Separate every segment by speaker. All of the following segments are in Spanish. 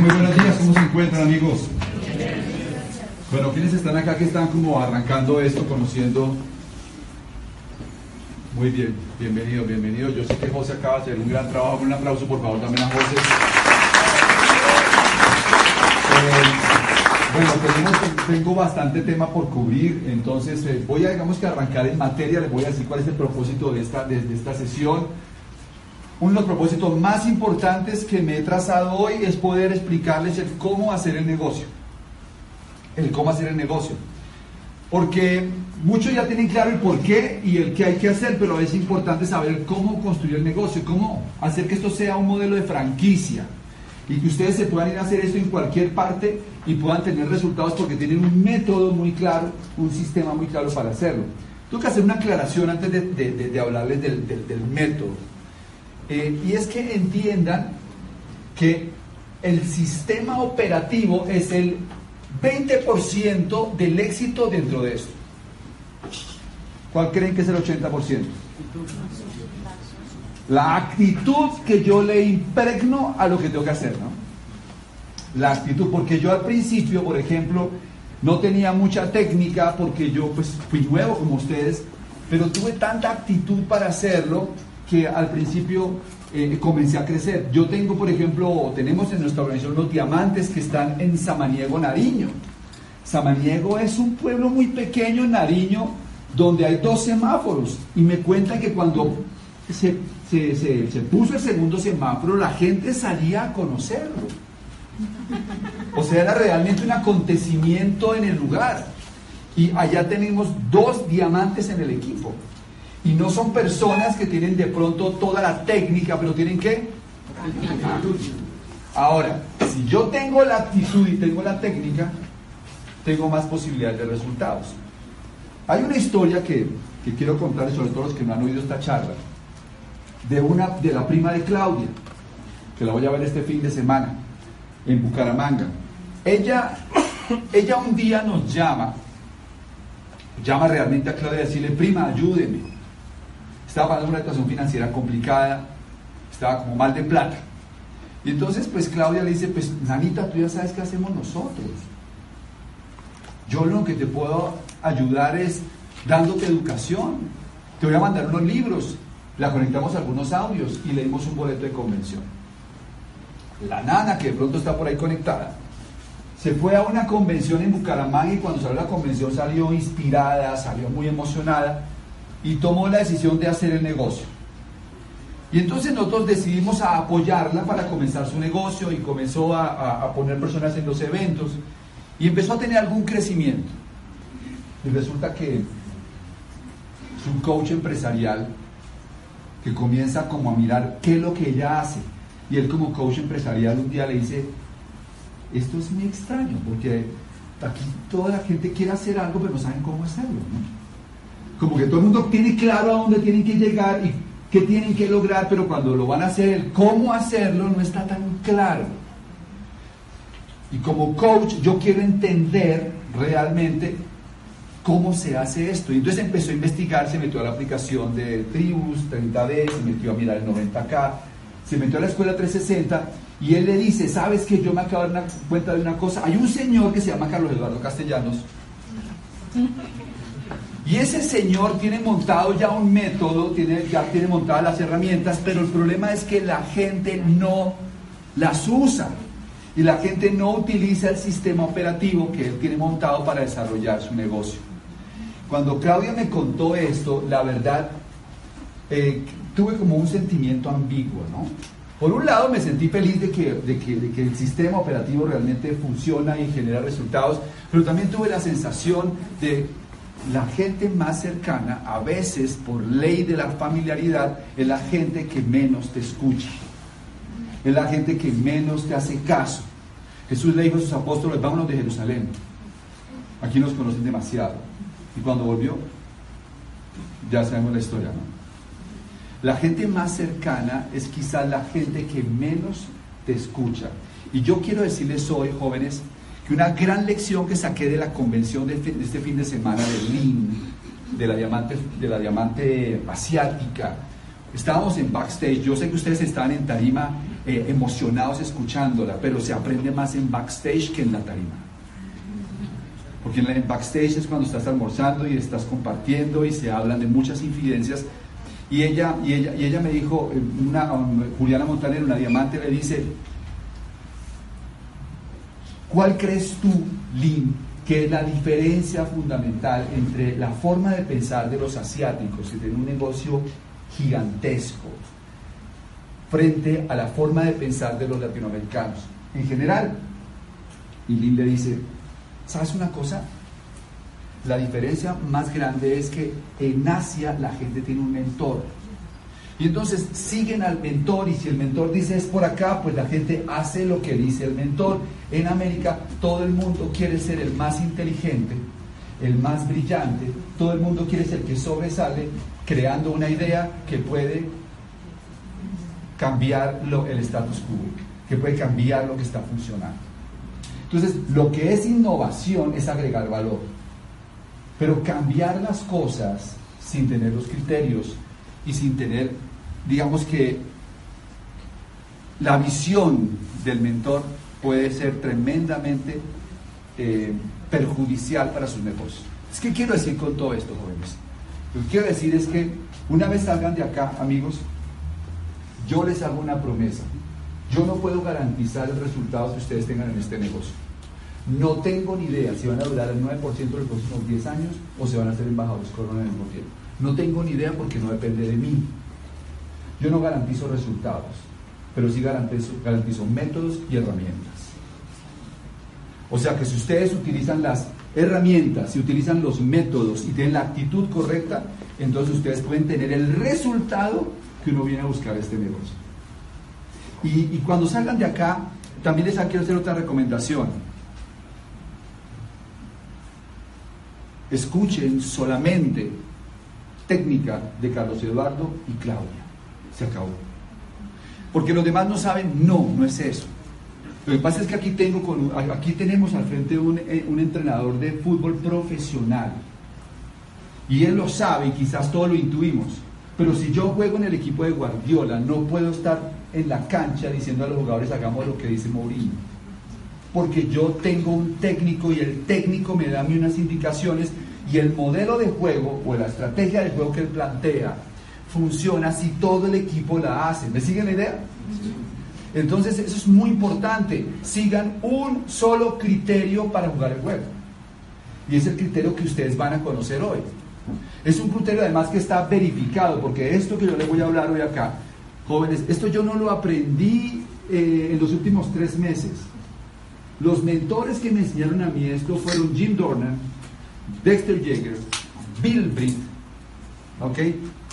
Speaker 1: muy buenos días, ¿cómo se encuentran amigos? Bueno, ¿quiénes están acá que están como arrancando esto, conociendo? Muy bien, bienvenido, bienvenido. Yo sé que José acaba de hacer un gran trabajo. Un aplauso por favor también a José. Eh, bueno, tengo bastante tema por cubrir, entonces eh, voy a, digamos que arrancar en materia, les voy a decir cuál es el propósito de esta, de esta sesión. Uno de los propósitos más importantes que me he trazado hoy es poder explicarles el cómo hacer el negocio. El cómo hacer el negocio. Porque muchos ya tienen claro el por qué y el qué hay que hacer, pero es importante saber cómo construir el negocio, cómo hacer que esto sea un modelo de franquicia y que ustedes se puedan ir a hacer esto en cualquier parte y puedan tener resultados porque tienen un método muy claro, un sistema muy claro para hacerlo. Tengo que hacer una aclaración antes de, hablarles del método. Eh, y es que entiendan que el sistema operativo es el 20% del éxito dentro de esto. ¿Cuál creen que es el 80%? La actitud que yo le impregno a lo que tengo que hacer, ¿no? La actitud, porque yo al principio, por ejemplo, no tenía mucha técnica porque yo pues fui nuevo como ustedes, pero tuve tanta actitud para hacerlo que al principio eh, comencé a crecer. Yo tengo, por ejemplo, tenemos en nuestra organización los diamantes que están en Samaniego, Nariño. Samaniego es un pueblo muy pequeño en Nariño donde hay dos semáforos y me cuentan que cuando se, se puso el segundo semáforo la gente salía a conocerlo. O sea, era realmente un acontecimiento en el lugar. Y allá tenemos dos diamantes en el equipo. Y no son personas que tienen de pronto toda la técnica, pero tienen que... Ahora, si yo tengo la actitud y tengo la técnica, tengo más posibilidades de resultados. Hay una historia que, quiero contarles, sobre todo los que no han oído esta charla, de, una, de la prima de Claudia, que la voy a ver este fin de semana, en Bucaramanga. Ella, ella un día nos llama, llama realmente a Claudia y decirle, prima, ayúdeme estaba pasando una situación financiera complicada, estaba como mal de plata. Y entonces, pues Claudia le dice, pues Nanita, tú ya sabes qué hacemos nosotros. Yo lo que te puedo ayudar es dándote educación. Te voy a mandar unos libros, la conectamos a algunos audios y le dimos un boleto de convención. La nana, que de pronto está por ahí conectada, se fue a una convención en Bucaramanga y cuando salió la convención salió inspirada, salió muy emocionada y tomó la decisión de hacer el negocio. Y entonces nosotros decidimos a apoyarla para comenzar su negocio y comenzó a, poner personas en los eventos y empezó a tener algún crecimiento. Y resulta que es un coach empresarial que comienza como a mirar qué es lo que ella hace. Y él como coach empresarial un día le dice, esto es muy extraño porque aquí toda la gente quiere hacer algo pero no saben cómo hacerlo. Como que todo el mundo tiene claro a dónde tienen que llegar y qué tienen que lograr, pero cuando lo van a hacer, el cómo hacerlo no está tan claro. Y como coach yo quiero entender realmente cómo se hace esto. Y entonces empezó a investigar, se metió a la aplicación de Tribus 30D, se metió a mirar el 90K, se metió a la escuela 360 y él le dice, ¿sabes que yo me acabo de dar cuenta de una cosa? Hay un señor que se llama Carlos Eduardo Castellanos y ese señor tiene montado ya un método, tiene, ya tiene montadas las herramientas, pero el problema es que la gente no las usa y la gente no utiliza el sistema operativo que él tiene montado para desarrollar su negocio. Cuando Claudia me contó esto, la verdad, eh, tuve como un sentimiento ambiguo, ¿no? Por un lado me sentí feliz de que, de que, el sistema operativo realmente funciona y genera resultados, pero también tuve la sensación de la gente más cercana, a veces por ley de la familiaridad, es la gente que menos te escucha, es la gente que menos te hace caso. Jesús le dijo a sus apóstoles, vámonos de Jerusalén. Aquí nos conocen demasiado. Y cuando volvió, ya sabemos la historia, ¿no? La gente más cercana es quizás la gente que menos te escucha. Y yo quiero decirles hoy, jóvenes, una gran lección que saqué de la convención de este, fin de semana de Lean, de la diamante, de la diamante asiática, estábamos en backstage, yo sé que ustedes estaban en tarima eh, emocionados escuchándola, pero se aprende más en backstage que en la tarima. Porque en, backstage es cuando estás almorzando y estás compartiendo y se hablan de muchas infidencias. Y ella, y ella, y ella me dijo, eh, una, um, Juliana Montaner, una diamante, le dice, ¿cuál crees tú, Lynn, que es la diferencia fundamental entre la forma de pensar de los asiáticos, que tienen un negocio gigantesco, frente a la forma de pensar de los latinoamericanos en general? Y Lynn le dice, ¿sabes una cosa? La diferencia más grande es que en Asia la gente tiene un mentor. Y entonces siguen al mentor y si el mentor dice es por acá, pues la gente hace lo que dice el mentor. En América todo el mundo quiere ser el más inteligente, el más brillante, todo el mundo quiere ser el que sobresale, creando una idea que puede cambiar lo, el status quo, que puede cambiar lo que está funcionando. Entonces, lo que es innovación es agregar valor. Pero cambiar las cosas sin tener los criterios y sin tener, digamos que, la visión del mentor puede ser tremendamente eh, perjudicial para sus negocios. Es que quiero decir con todo esto, jóvenes. Lo que quiero decir es que una vez salgan de acá, amigos, yo les hago una promesa. Yo no puedo garantizar el resultado que ustedes tengan en este negocio. No tengo ni idea si van a durar el 9% de los próximos 10 años o si van a ser embajadores corona en el mismo. No tengo ni idea porque no depende de mí. Yo no garantizo resultados, pero sí garantizo, métodos y herramientas. O sea que si ustedes utilizan las herramientas, si utilizan los métodos y tienen la actitud correcta, entonces ustedes pueden tener el resultado que uno viene a buscar este negocio. Y, y cuando salgan de acá, también les quiero hacer otra recomendación. escuchen solamente técnica de Carlos Eduardo y Claudia. Se acabó. Porque los demás no saben, no, no es eso. Lo que pasa es que aquí, tengo con, aquí tenemos al frente un, eh, entrenador de fútbol profesional. Y él lo sabe y quizás todos lo intuimos. Pero si yo juego en el equipo de Guardiola, no puedo estar en la cancha diciendo a los jugadores hagamos lo que dice Mourinho porque yo tengo un técnico y el técnico me da mí unas indicaciones y el modelo de juego o la estrategia de juego que él plantea funciona si todo el equipo la hace. ¿Me siguen la idea? Entonces eso es muy importante. Sigan un solo criterio para jugar el juego. Y es el criterio que ustedes van a conocer hoy. Es un criterio además que está verificado, porque esto que yo les voy a hablar hoy acá, jóvenes, esto yo no lo aprendí eh, en los últimos tres meses. Los mentores que me enseñaron a mí esto fueron Jim Dornan, Dexter Yeager, Bill Britt, ¿ok?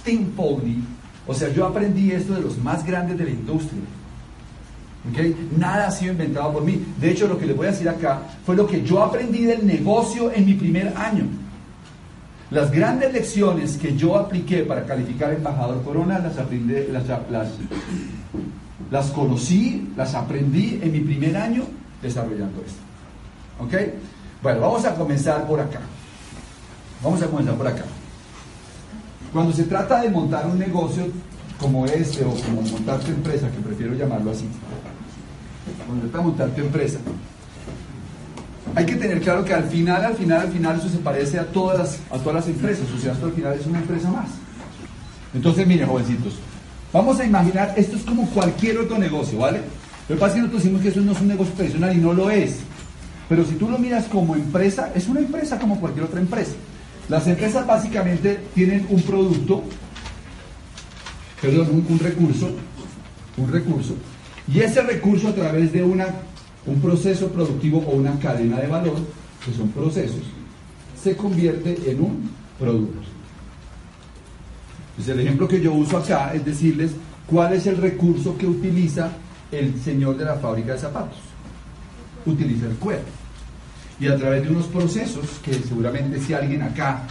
Speaker 1: Tim Foley. O sea, yo aprendí esto de los más grandes de la industria. ¿ok? Nada ha sido inventado por mí. De hecho, lo que les voy a decir acá fue lo que yo aprendí del negocio en mi primer año. Las grandes lecciones que yo apliqué para calificar embajador Corona las, aprendí, las, las, las conocí, las aprendí en mi primer año desarrollando esto. ¿Ok? Bueno, vamos a comenzar por acá. Vamos a comenzar por acá. Cuando se trata de montar un negocio como este o como montar tu empresa, que prefiero llamarlo así, cuando se trata de montar tu empresa, hay que tener claro que al final, al final, al final eso se parece a todas las, a todas las empresas, o sea, esto al final es una empresa más. Entonces, miren, jovencitos, vamos a imaginar, esto es como cualquier otro negocio, ¿vale? Lo que pasa es que nosotros decimos que eso no es un negocio tradicional y no lo es. Pero si tú lo miras como empresa, es una empresa como cualquier otra empresa. Las empresas básicamente tienen un producto, perdón, un, recurso, un recurso, y ese recurso a través de una, un proceso productivo o una cadena de valor, que son procesos, se convierte en un producto. Entonces el ejemplo que yo uso acá es decirles cuál es el recurso que utiliza el señor de la fábrica de zapatos. Utiliza el cuero. Y a través de unos procesos, que seguramente si alguien acá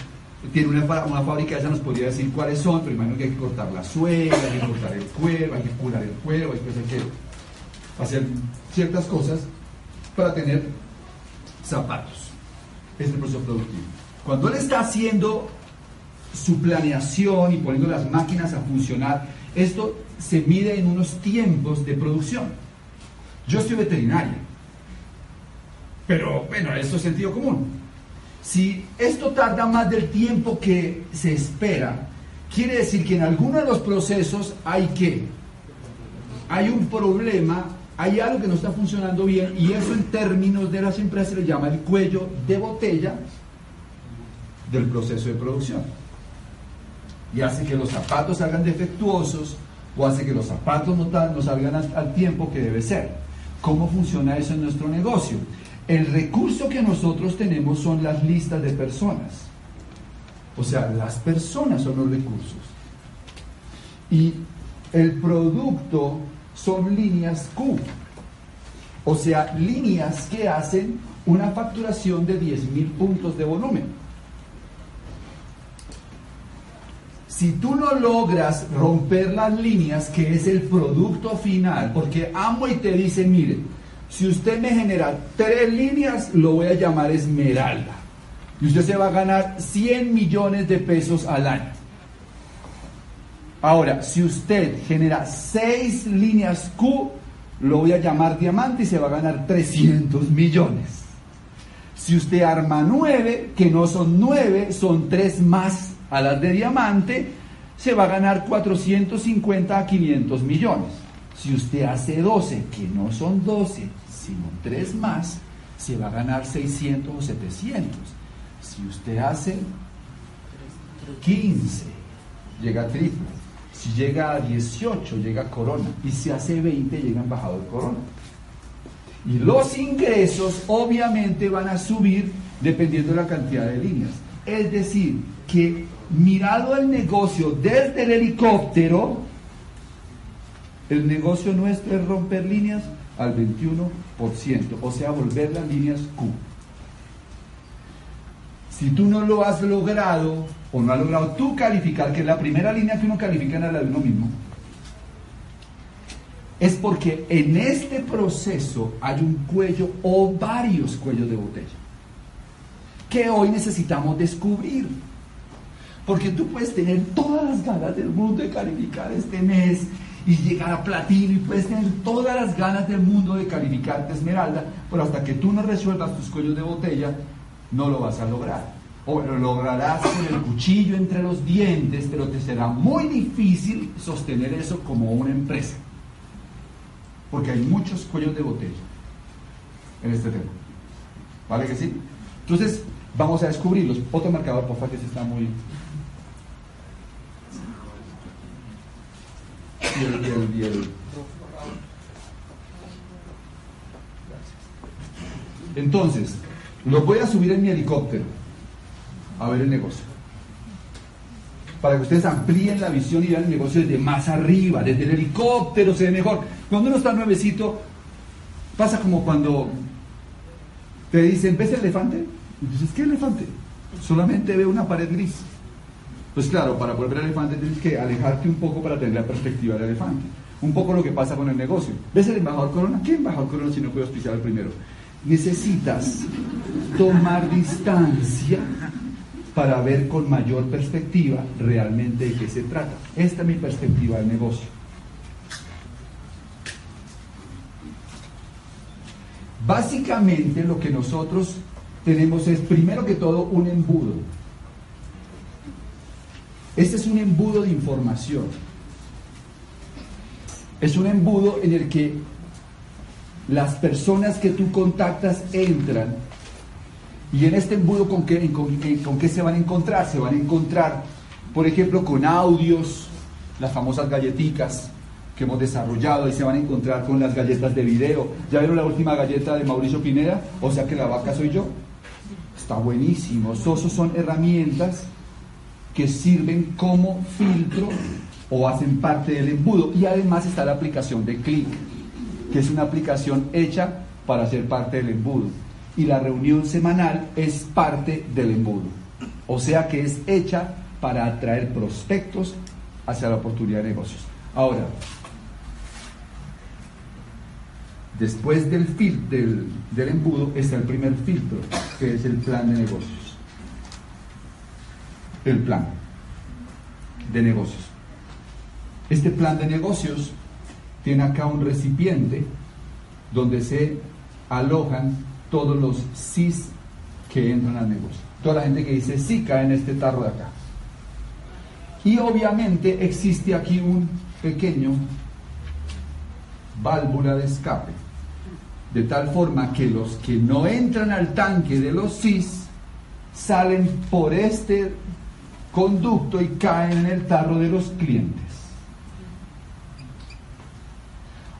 Speaker 1: tiene una, una fábrica esa nos podría decir cuáles son, pero imagino que hay que cortar la suela, hay que cortar el cuero, hay que curar el cuero, hay que hacer ciertas cosas para tener zapatos. Es el proceso productivo. Cuando él está haciendo su planeación y poniendo las máquinas a funcionar, esto se mide en unos tiempos de producción. Yo soy veterinario, pero bueno, esto es sentido común. Si esto tarda más del tiempo que se espera, quiere decir que en alguno de los procesos hay que, hay un problema, hay algo que no está funcionando bien y eso en términos de las empresas se le llama el cuello de botella del proceso de producción. Y hace que los zapatos salgan defectuosos o hace que los zapatos no, salgan al tiempo que debe ser. ¿Cómo funciona eso en nuestro negocio? El recurso que nosotros tenemos son las listas de personas. O sea, las personas son los recursos. Y el producto son líneas Q. O sea, líneas que hacen una facturación de 10.000 puntos de volumen. Si tú no logras romper las líneas, que es el producto final, porque amo y te dice, mire, si usted me genera tres líneas, lo voy a llamar Esmeralda. Y usted se va a ganar 100 millones de pesos al año. Ahora, si usted genera seis líneas Q, lo voy a llamar diamante y se va a ganar 300 millones. Si usted arma nueve, que no son nueve, son tres más a las de diamante, se va a ganar 450 a 500 millones. Si usted hace 12, que no son 12, sino 3 más, se va a ganar 600 o 700. Si usted hace 15, llega triple. Si llega a 18, llega corona. Y si hace 20, llega embajador corona. Y los ingresos obviamente van a subir dependiendo de la cantidad de líneas. Es decir, que mirado el negocio desde el helicóptero, el negocio nuestro es romper líneas al 21%, o sea, volver las líneas Q. Si tú no lo has logrado, o no has logrado tú calificar, que la primera línea que uno califica es la de uno mismo, es porque en este proceso hay un cuello o varios cuellos de botella que hoy necesitamos descubrir. Porque tú puedes tener todas las ganas del mundo de calificar este mes y llegar a platino y puedes tener todas las ganas del mundo de calificarte esmeralda, pero hasta que tú no resuelvas tus cuellos de botella, no lo vas a lograr. O lo lograrás con el cuchillo entre los dientes, pero te será muy difícil sostener eso como una empresa. Porque hay muchos cuellos de botella en este tema. ¿Vale que sí? Entonces, vamos a descubrirlos. Otro marcador, por favor, que se está muy, Entonces, lo voy a subir en mi helicóptero a ver el negocio. Para que ustedes amplíen la visión y vean el negocio desde más arriba, desde el helicóptero se ve mejor. Cuando uno está nuevecito, pasa como cuando te dicen, ¿ves el elefante? Y dices, ¿qué elefante? Solamente veo una pared gris. Pues claro, para volver al elefante tienes que alejarte un poco para tener la perspectiva del elefante. Un poco lo que pasa con el negocio. ¿Ves el embajador Corona? ¿Qué embajador Corona si no puedo auspiciar primero? Necesitas tomar distancia para ver con mayor perspectiva realmente de qué se trata. Esta es mi perspectiva del negocio. Básicamente lo que nosotros tenemos es primero que todo un embudo. Este es un embudo de información. Es un embudo en el que las personas que tú contactas entran y en este embudo con qué, con, qué se van a encontrar? Se van a encontrar, por ejemplo, con audios, las famosas galletitas que hemos desarrollado y se van a encontrar con las galletas de video. ¿Ya vieron la última galleta de Mauricio Pineda? O sea que la vaca soy yo. Está buenísimo. Esos son herramientas que sirven como filtro o hacen parte del embudo. Y además está la aplicación de Click, que es una aplicación hecha para ser parte del embudo. Y la reunión semanal es parte del embudo. O sea que es hecha para atraer prospectos hacia la oportunidad de negocios. Ahora, después del, del, del embudo está el primer filtro, que es el plan de negocios el plan de negocios. Este plan de negocios tiene acá un recipiente donde se alojan todos los SIS que entran al negocio. Toda la gente que dice sí cae en este tarro de acá. Y obviamente existe aquí un pequeño válvula de escape, de tal forma que los que no entran al tanque de los SIS salen por este conducto y caen en el tarro de los clientes.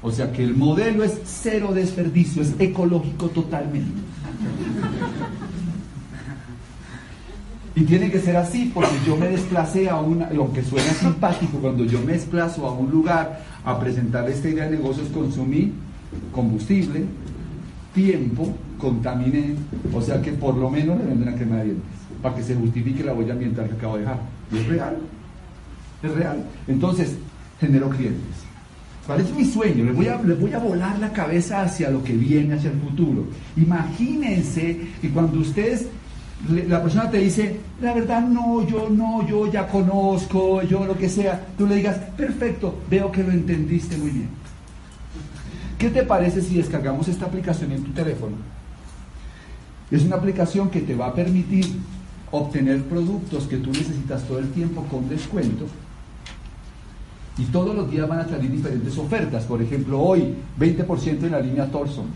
Speaker 1: O sea que el modelo es cero desperdicio, es ecológico totalmente. Y tiene que ser así, porque yo me desplacé a una, aunque suena simpático, cuando yo me desplazo a un lugar a presentar esta idea de negocios, consumí combustible, tiempo, contaminé, o sea que por lo menos le venden una crema de dientes, para que se justifique la huella ambiental que acabo de dejar. Y es real, es real. Entonces, genero clientes. ¿Cuál es mi sueño? Les voy, a, les voy a volar la cabeza hacia lo que viene, hacia el futuro. Imagínense que cuando ustedes la persona te dice, la verdad no, yo no, yo ya conozco, yo lo que sea, tú le digas, perfecto, veo que lo entendiste muy bien. ¿Qué te parece si descargamos esta aplicación en tu teléfono? Es una aplicación que te va a permitir obtener productos que tú necesitas todo el tiempo con descuento. Y todos los días van a salir diferentes ofertas. Por ejemplo, hoy 20% en la línea Thorson.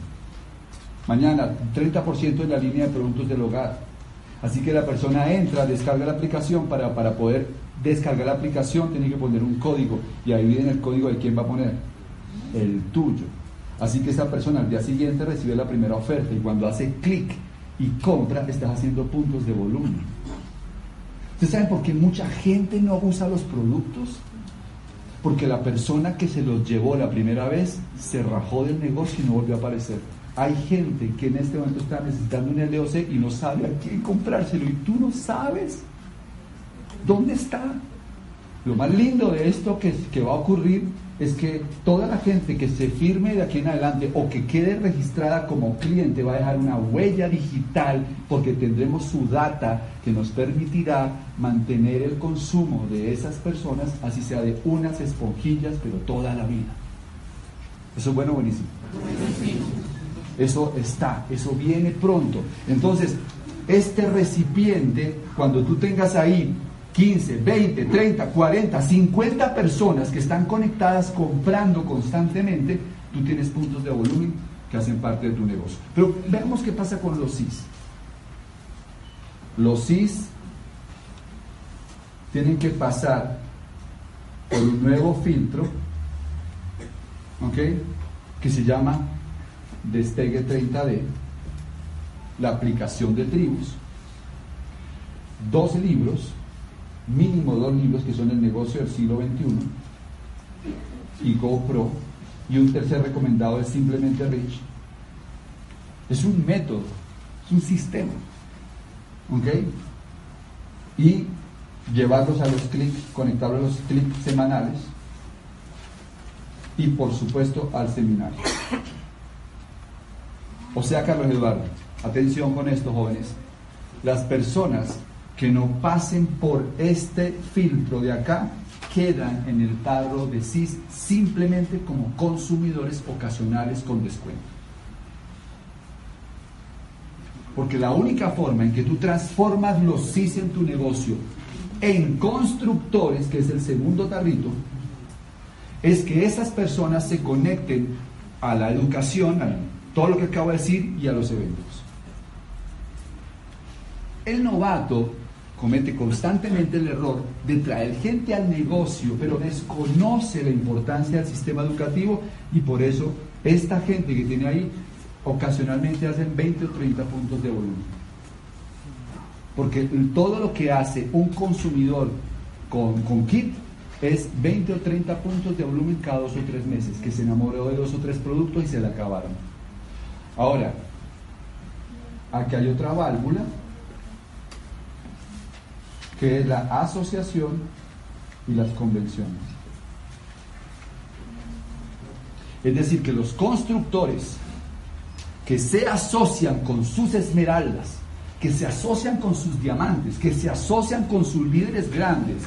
Speaker 1: Mañana 30% en la línea de productos del hogar Así que la persona entra, descarga la aplicación, para, para poder descargar la aplicación tiene que poner un código y ahí viene el código de quién va a poner, el tuyo. Así que esa persona al día siguiente recibe la primera oferta y cuando hace clic y compra, estás haciendo puntos de volumen. ¿Ustedes saben por qué mucha gente no usa los productos? Porque la persona que se los llevó la primera vez se rajó del negocio y no volvió a aparecer. Hay gente que en este momento está necesitando un LOC y no sabe a quién comprárselo y tú no sabes dónde está. Lo más lindo de esto que, que va a ocurrir es que toda la gente que se firme de aquí en adelante o que quede registrada como cliente va a dejar una huella digital porque tendremos su data que nos permitirá mantener el consumo de esas personas, así sea de unas esponjillas, pero toda la vida. Eso es bueno, buenísimo. Eso está, eso viene pronto. Entonces, este recipiente, cuando tú tengas ahí 15, 20, 30, 40, 50 personas que están conectadas comprando constantemente, tú tienes puntos de volumen que hacen parte de tu negocio. Pero veamos qué pasa con los SIS. Los SIS tienen que pasar por un nuevo filtro, ¿ok? Que se llama Destegue 30D, la aplicación de tribus, dos libros, mínimo dos libros que son el negocio del siglo XXI, y GoPro, y un tercer recomendado es simplemente Rich. Es un método, es un sistema. ¿Ok? Y llevarlos a los clics, conectarlos a los clics semanales y por supuesto al seminario. O sea, Carlos Eduardo, atención con esto, jóvenes. Las personas que no pasen por este filtro de acá quedan en el tarro de CIS simplemente como consumidores ocasionales con descuento. Porque la única forma en que tú transformas los CIS en tu negocio en constructores, que es el segundo tarrito, es que esas personas se conecten a la educación, al todo lo que acabo de decir y a los eventos. El novato comete constantemente el error de traer gente al negocio, pero desconoce la importancia del sistema educativo y por eso esta gente que tiene ahí ocasionalmente hacen 20 o 30 puntos de volumen. Porque todo lo que hace un consumidor con, kit es 20 o 30 puntos de volumen cada dos o tres meses, que se enamoró de dos o tres productos y se le acabaron. Ahora, aquí hay otra válvula, que es la asociación y las convenciones. Es decir, que los constructores que se asocian con sus esmeraldas, que se asocian con sus diamantes, que se asocian con sus líderes grandes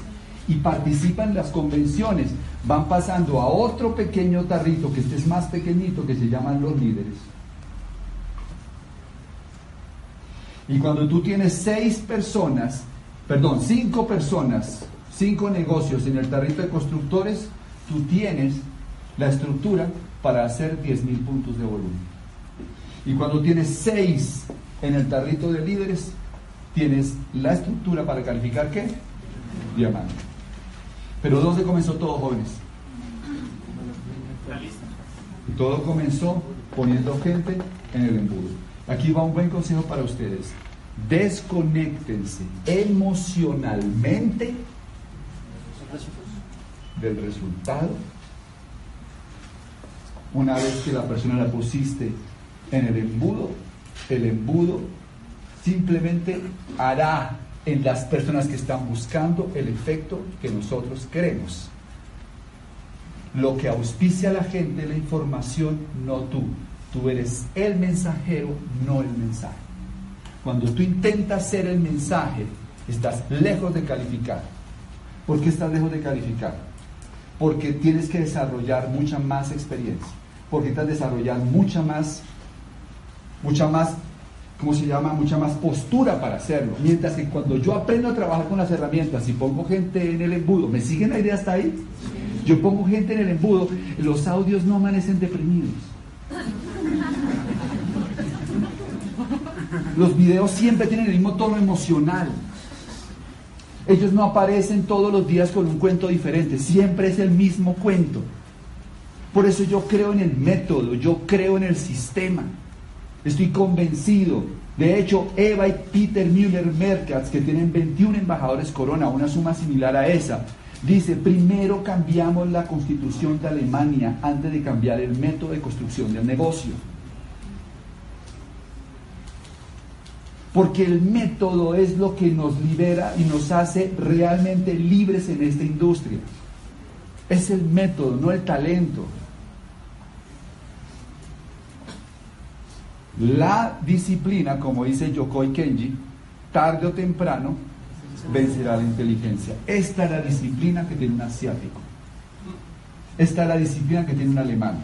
Speaker 1: y participan en las convenciones van pasando a otro pequeño tarrito, que este es más pequeñito, que se llaman los líderes. Y cuando tú tienes seis personas, perdón, cinco personas, cinco negocios en el tarrito de constructores, tú tienes la estructura para hacer 10 mil puntos de volumen. Y cuando tienes seis en el tarrito de líderes, tienes la estructura para calificar qué? Diamante. Pero ¿dónde comenzó todo, jóvenes? Todo comenzó poniendo gente en el embudo. Aquí va un buen consejo para ustedes. Desconéctense emocionalmente del resultado. Una vez que la persona la pusiste en el embudo, el embudo simplemente hará en las personas que están buscando el efecto que nosotros queremos. Lo que auspicia a la gente la información, no tú. Tú eres el mensajero, no el mensaje. Cuando tú intentas ser el mensaje, estás lejos de calificar. ¿Por qué estás lejos de calificar? Porque tienes que desarrollar mucha más experiencia. Porque estás desarrollar mucha más, mucha más ¿cómo se llama? Mucha más postura para hacerlo. Mientras que cuando yo aprendo a trabajar con las herramientas y pongo gente en el embudo, ¿me siguen la idea hasta ahí? Yo pongo gente en el embudo, los audios no amanecen deprimidos. Los videos siempre tienen el mismo tono emocional. Ellos no aparecen todos los días con un cuento diferente, siempre es el mismo cuento. Por eso yo creo en el método, yo creo en el sistema. Estoy convencido. De hecho, Eva y Peter Müller Merkatz, que tienen 21 embajadores corona, una suma similar a esa, dice, primero cambiamos la constitución de Alemania antes de cambiar el método de construcción del negocio. Porque el método es lo que nos libera y nos hace realmente libres en esta industria. Es el método, no el talento. La disciplina, como dice Yokoi Kenji, tarde o temprano vencerá la inteligencia. Esta es la disciplina que tiene un asiático. Esta es la disciplina que tiene un alemán.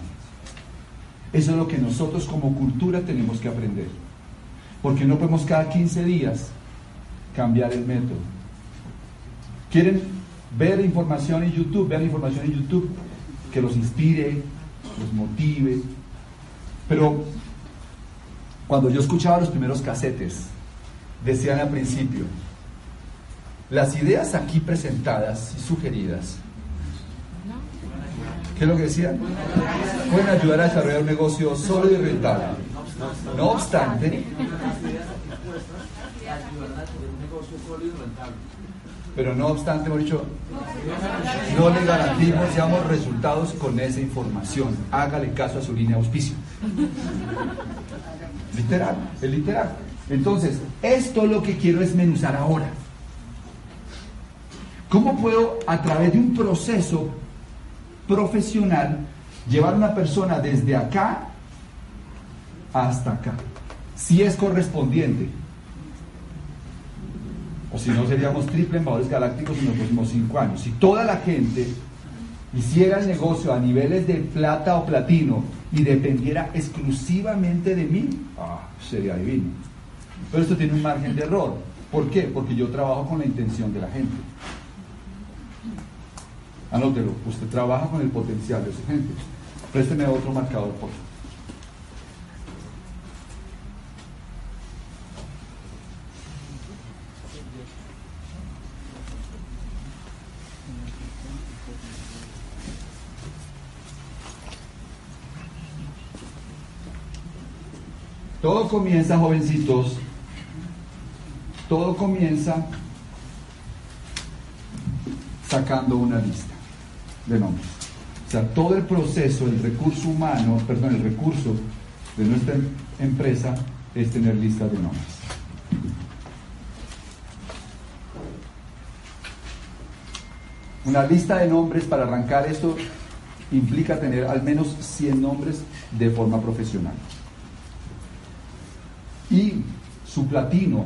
Speaker 1: Eso es lo que nosotros como cultura tenemos que aprender. Porque no podemos cada 15 días cambiar el método. ¿Quieren ver información en YouTube? Vean información en YouTube que los inspire, los motive. Pero cuando yo escuchaba los primeros casetes, decían al principio, las ideas aquí presentadas y sugeridas, ¿qué es lo que decían? Pueden ayudar a desarrollar un negocio sólido y rentable. No obstante, pero no obstante, hemos dicho, no le garantizamos resultados con esa información. Hágale caso a su línea de auspicio. Literal, es literal. Entonces, esto lo que quiero es menuzar ahora. ¿Cómo puedo, a través de un proceso profesional, llevar a una persona desde acá hasta acá? Si es correspondiente. O si no, seríamos triple embajadores galácticos en los próximos cinco años. Si toda la gente hiciera el negocio a niveles de plata o platino y dependiera exclusivamente de mí, ah, sería divino. Pero esto tiene un margen de error. ¿Por qué? Porque yo trabajo con la intención de la gente. Anótelo, usted trabaja con el potencial de su gente. Présteme otro marcador, por favor. Todo comienza, jovencitos, todo comienza sacando una lista de nombres. O sea, todo el proceso, el recurso humano, perdón, el recurso de nuestra empresa es tener lista de nombres. Una lista de nombres para arrancar esto implica tener al menos 100 nombres de forma profesional y su platino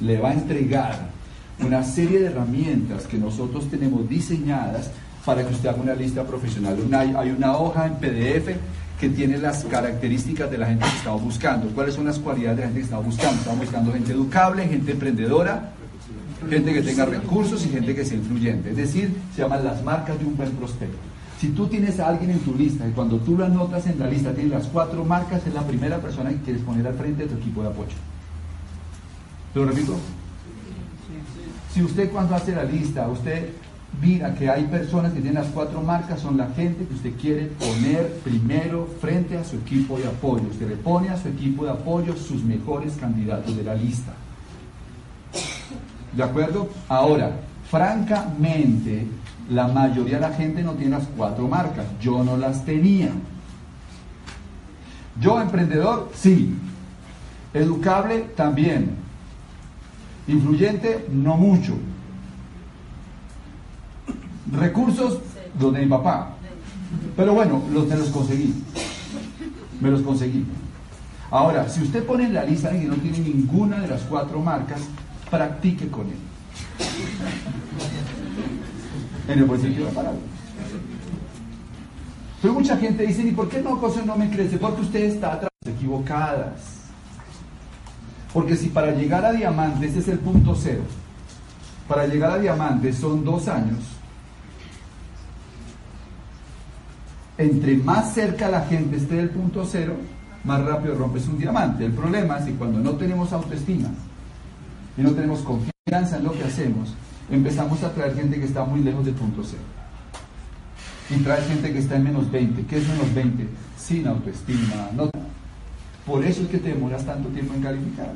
Speaker 1: le va a entregar una serie de herramientas que nosotros tenemos diseñadas para que usted haga una lista profesional. hay una hoja en PDF que tiene las características de la gente que estamos buscando. ¿Cuáles son las cualidades de la gente que estamos buscando? Estamos buscando gente educable, gente emprendedora, gente que tenga recursos y gente que sea influyente. Es decir, se llaman las marcas de un buen prospecto. Si tú tienes a alguien en tu lista y cuando tú lo anotas en la lista tiene las cuatro marcas, es la primera persona que quieres poner al frente de tu equipo de apoyo. ¿Lo repito? Si usted cuando hace la lista, usted mira que hay personas que tienen las cuatro marcas, son la gente que usted quiere poner primero frente a su equipo de apoyo. Usted le pone a su equipo de apoyo sus mejores candidatos de la lista. ¿De acuerdo? Ahora, francamente, la mayoría de la gente no tiene las cuatro marcas. Yo no las tenía. Yo emprendedor, sí. Educable, también. Influyente, no mucho. Recursos, los de mi papá. Pero bueno, los, me los conseguí. Me los conseguí. Ahora, si usted pone en la lista y no tiene ninguna de las cuatro marcas, practique con él. En el buen sentido de la palabra. Pero mucha gente dice, ¿y por qué no cosas no me crece? Porque usted está atrás equivocadas. Porque si para llegar a diamante, ese es el punto cero, para llegar a diamante son dos años, entre más cerca la gente esté del punto cero, más rápido rompes un diamante. El problema es que cuando no tenemos autoestima y no tenemos confianza en lo que hacemos, empezamos a traer gente que está muy lejos del punto cero. Y trae gente que está en menos 20. ¿Qué es menos 20? Sin autoestima. No. Por eso es que te demoras tanto tiempo en calificar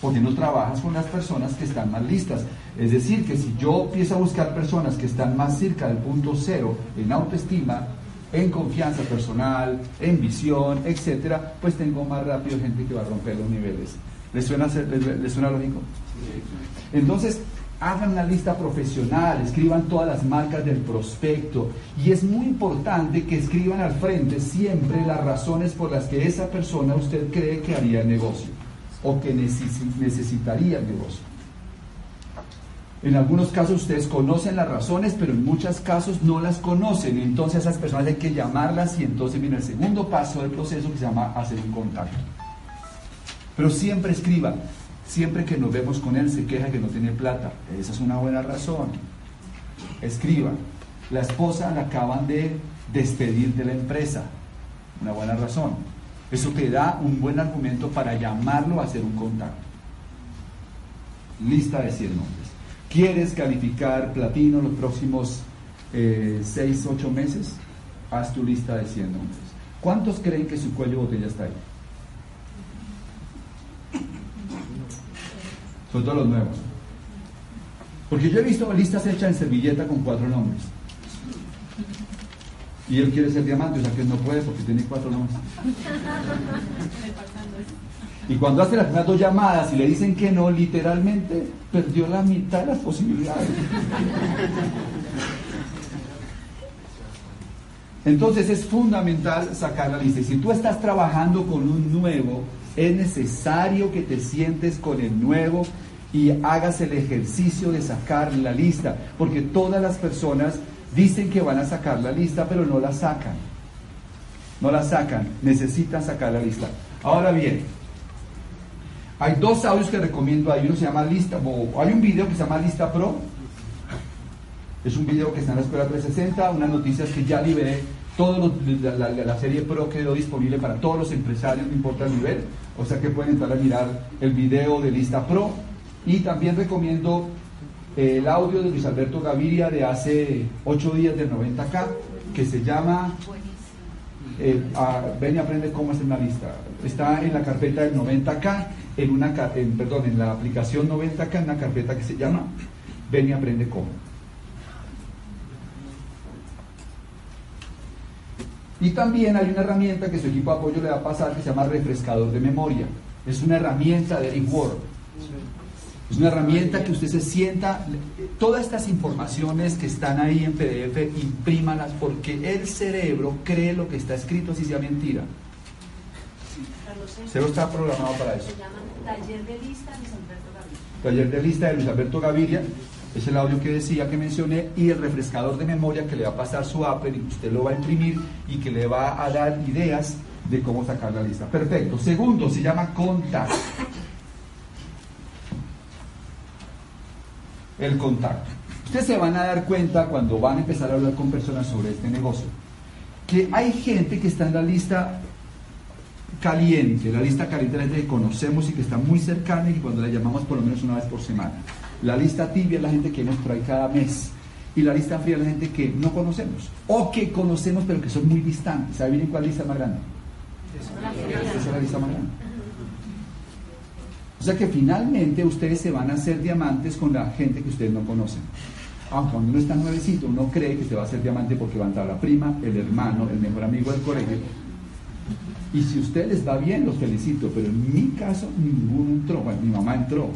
Speaker 1: porque no trabajas con las personas que están más listas. Es decir, que si yo empiezo a buscar personas que están más cerca del punto cero en autoestima, en confianza personal, en visión, etcétera, pues tengo más rápido gente que va a romper los niveles. ¿Les suena, les, suena lógico? Entonces, hagan una lista profesional, escriban todas las marcas del prospecto y es muy importante que escriban al frente siempre las razones por las que esa persona usted cree que haría el negocio o que necesitaría el negocio. En algunos casos ustedes conocen las razones, pero en muchos casos no las conocen. Entonces esas personas hay que llamarlas y entonces viene el segundo paso del proceso que se llama hacer un contacto. Pero siempre escriba, siempre que nos vemos con él se queja que no tiene plata. Esa es una buena razón. Escriba, la esposa la acaban de despedir de la empresa. Una buena razón. Eso te da un buen argumento para llamarlo a hacer un contacto. Lista de 100 nombres. ¿Quieres calificar platino los próximos 6, eh, 8 meses? Haz tu lista de 100 nombres. ¿Cuántos creen que su cuello botella está ahí? Son todos los nuevos. Porque yo he visto listas hechas en servilleta con cuatro nombres. Y él quiere ser diamante, o sea que no puede porque tiene cuatro nombres. Y cuando hace las primeras dos llamadas y le dicen que no, literalmente perdió la mitad de las posibilidades. Entonces es fundamental sacar la lista. Y si tú estás trabajando con un nuevo, es necesario que te sientes con el nuevo y hagas el ejercicio de sacar la lista, porque todas las personas Dicen que van a sacar la lista, pero no la sacan. No la sacan, necesitan sacar la lista. Ahora bien, hay dos audios que recomiendo ahí. Uno se llama Lista, hay un video que se llama Lista Pro. Es un video que está en la Escuela 360, unas noticias que ya liberé. Todo la, la, serie Pro quedó disponible para todos los empresarios, no importa el nivel. O sea que pueden entrar a mirar el video de Lista Pro. Y también recomiendo el audio de Luis Alberto Gaviria de hace 8 días del 90K, que se llama eh, Ven y aprende cómo hacer una lista. Está en la carpeta del 90K, en una perdón, en la aplicación 90K, en una carpeta que se llama Ven y aprende cómo. Y también hay una herramienta que su equipo de apoyo le va a pasar que se llama refrescador de memoria. Es una herramienta de Ward es una herramienta que usted se sienta, todas estas informaciones que están ahí en PDF, imprímalas porque el cerebro cree lo que está escrito si sea mentira. Se lo está programado para eso.
Speaker 2: Se llama Taller de Lista de Luis Alberto Gaviria.
Speaker 1: Taller de Lista de Luis Alberto Gaviria. Es el audio que decía, que mencioné, y el refrescador de memoria que le va a pasar su Apple y que usted lo va a imprimir y que le va a dar ideas de cómo sacar la lista. Perfecto. Segundo, se llama contacto. El contacto. Ustedes se van a dar cuenta cuando van a empezar a hablar con personas sobre este negocio, que hay gente que está en la lista caliente, la lista caliente la gente que conocemos y que está muy cercana y cuando la llamamos por lo menos una vez por semana. La lista tibia es la gente que nos trae cada mes. Y la lista fría es la gente que no conocemos. O que conocemos pero que son muy distantes. ¿Saben bien cuál lista es más grande? Esa es la lista más grande. O sea que finalmente ustedes se van a hacer diamantes con la gente que ustedes no conocen. Aunque cuando uno está nuevecito, uno cree que se va a hacer diamante porque va a entrar la prima, el hermano, el mejor amigo del colegio. Y si a ustedes les va bien, los felicito, pero en mi caso ninguno entró. Bueno, mi mamá entró,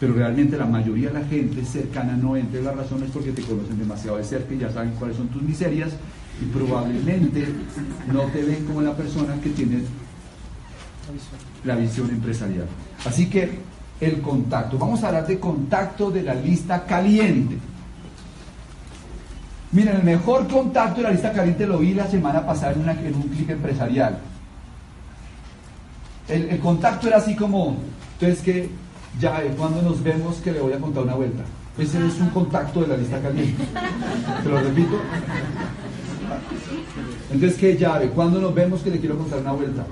Speaker 1: pero realmente la mayoría de la gente cercana no entra. La razón es porque te conocen demasiado de cerca y ya saben cuáles son tus miserias y probablemente no te ven como la persona que tiene la visión empresarial. Así que el contacto, vamos a hablar de contacto de la lista caliente. Miren, el mejor contacto de la lista caliente lo vi la semana pasada en, en un clic empresarial. El, el, contacto era así como, entonces que ya cuando nos vemos que le voy a contar una vuelta. Ese es un contacto de la lista caliente. Te lo repito. Entonces, ¿qué llave? Cuando nos vemos que le quiero contar una vuelta?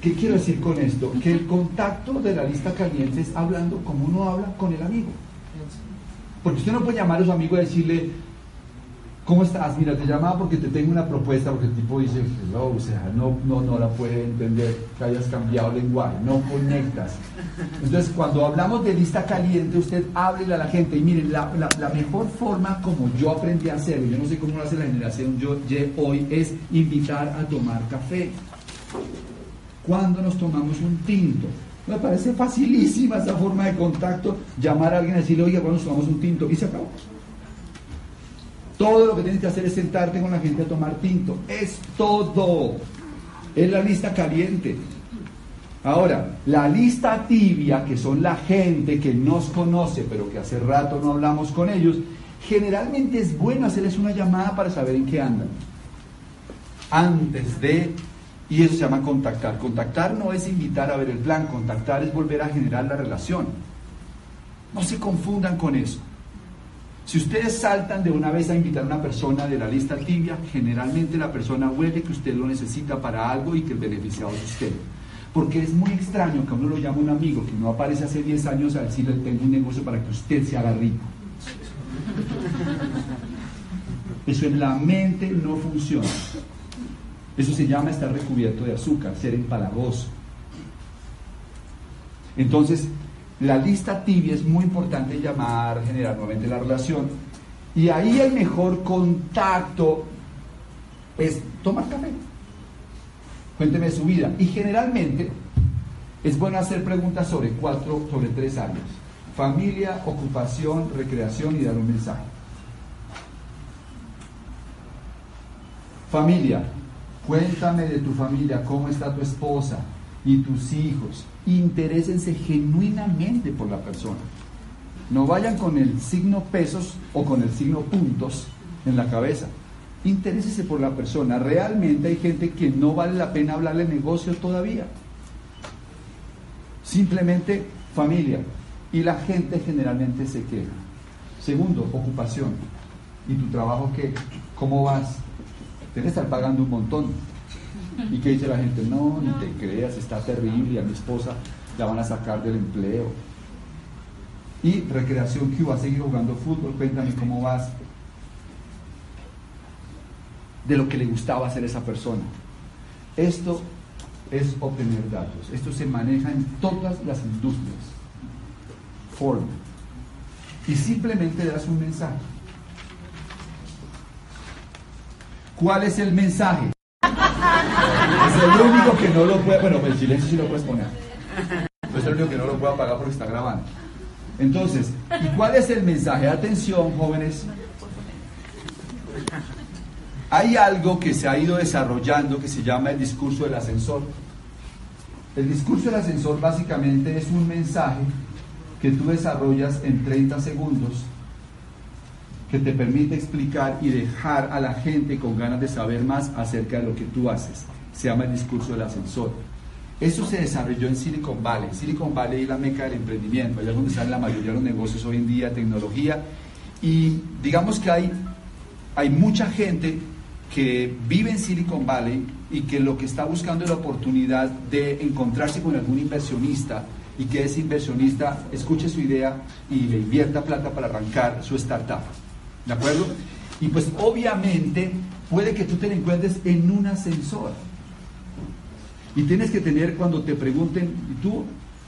Speaker 1: ¿Qué quiero decir con esto? Que el contacto de la lista caliente es hablando como uno habla con el amigo. Porque usted no puede llamar a su amigo y decirle, ¿cómo estás? Mira, te llamaba porque te tengo una propuesta, porque el tipo dice, hello, o sea, no, no, no la puede entender que hayas cambiado lenguaje, no conectas. Entonces, cuando hablamos de lista caliente, usted háblele a la gente. Y miren, la, mejor forma como yo aprendí a hacerlo, yo no sé cómo lo hace la generación yo, hoy, es invitar a tomar café. Cuando nos tomamos un tinto, me parece facilísima esa forma de contacto, llamar a alguien y decirle, oiga, cuando nos tomamos un tinto, y se acabó. Todo lo que tienes que hacer es sentarte con la gente a tomar tinto. Es todo. Es la lista caliente. Ahora, la lista tibia, que son la gente que nos conoce, pero que hace rato no hablamos con ellos, generalmente es bueno hacerles una llamada para saber en qué andan. Antes de, y eso se llama contactar. Contactar no es invitar a ver el plan, contactar es volver a generar la relación. No se confundan con eso. Si ustedes saltan de una vez a invitar a una persona de la lista tibia, generalmente la persona huele que usted lo necesita para algo y que el beneficiado es usted. Porque es muy extraño que uno lo llame un amigo que no aparece hace 10 años a decirle tengo un negocio para que usted se haga rico. Eso en la mente no funciona. Eso se llama estar recubierto de azúcar, ser empalagoso. Entonces, la lista tibia es muy importante llamar, generar nuevamente la relación. Y ahí el mejor contacto es tomar café. Cuénteme su vida. Y generalmente es bueno hacer preguntas sobre cuatro, sobre tres áreas. Familia, ocupación, recreación y dar un mensaje. Familia, cuéntame de tu familia, cómo está tu esposa y tus hijos, interésense genuinamente por la persona. No vayan con el signo pesos o con el signo puntos en la cabeza. Interésese por la persona. Realmente hay gente que no vale la pena hablarle negocio todavía. Simplemente familia. Y la gente generalmente se queja. Segundo, ocupación. ¿Y tu trabajo qué? ¿Cómo vas? Tienes que estar pagando un montón. ¿Y qué dice la gente? No, ni te creas, está terrible, a mi esposa la van a sacar del empleo. Y recreación que va a seguir jugando fútbol, cuéntame cómo vas. De lo que le gustaba hacer esa persona. Esto es obtener datos. Esto se maneja en todas las industrias. Forma. Y simplemente das un mensaje. ¿Cuál es el mensaje? Es el único que no lo puede, bueno, el silencio sí lo puedes poner. Es el único que no lo puedo apagar porque está grabando. Entonces, ¿y cuál es el mensaje? Atención, jóvenes. Hay algo que se ha ido desarrollando que se llama el discurso del ascensor. El discurso del ascensor básicamente es un mensaje que tú desarrollas en 30 segundos que te permite explicar y dejar a la gente con ganas de saber más acerca de lo que tú haces. Se llama el discurso del ascensor. Eso se desarrolló en Silicon Valley. Silicon Valley es la meca del emprendimiento, allá es donde salen la mayoría de los negocios hoy en día, tecnología. Y digamos que hay, hay mucha gente que vive en Silicon Valley y que lo que está buscando es la oportunidad de encontrarse con algún inversionista y que ese inversionista escuche su idea y le invierta plata para arrancar su startup. ¿De acuerdo? Y pues obviamente puede que tú te encuentres en un ascensor. Y tienes que tener, cuando te pregunten, ¿y tú?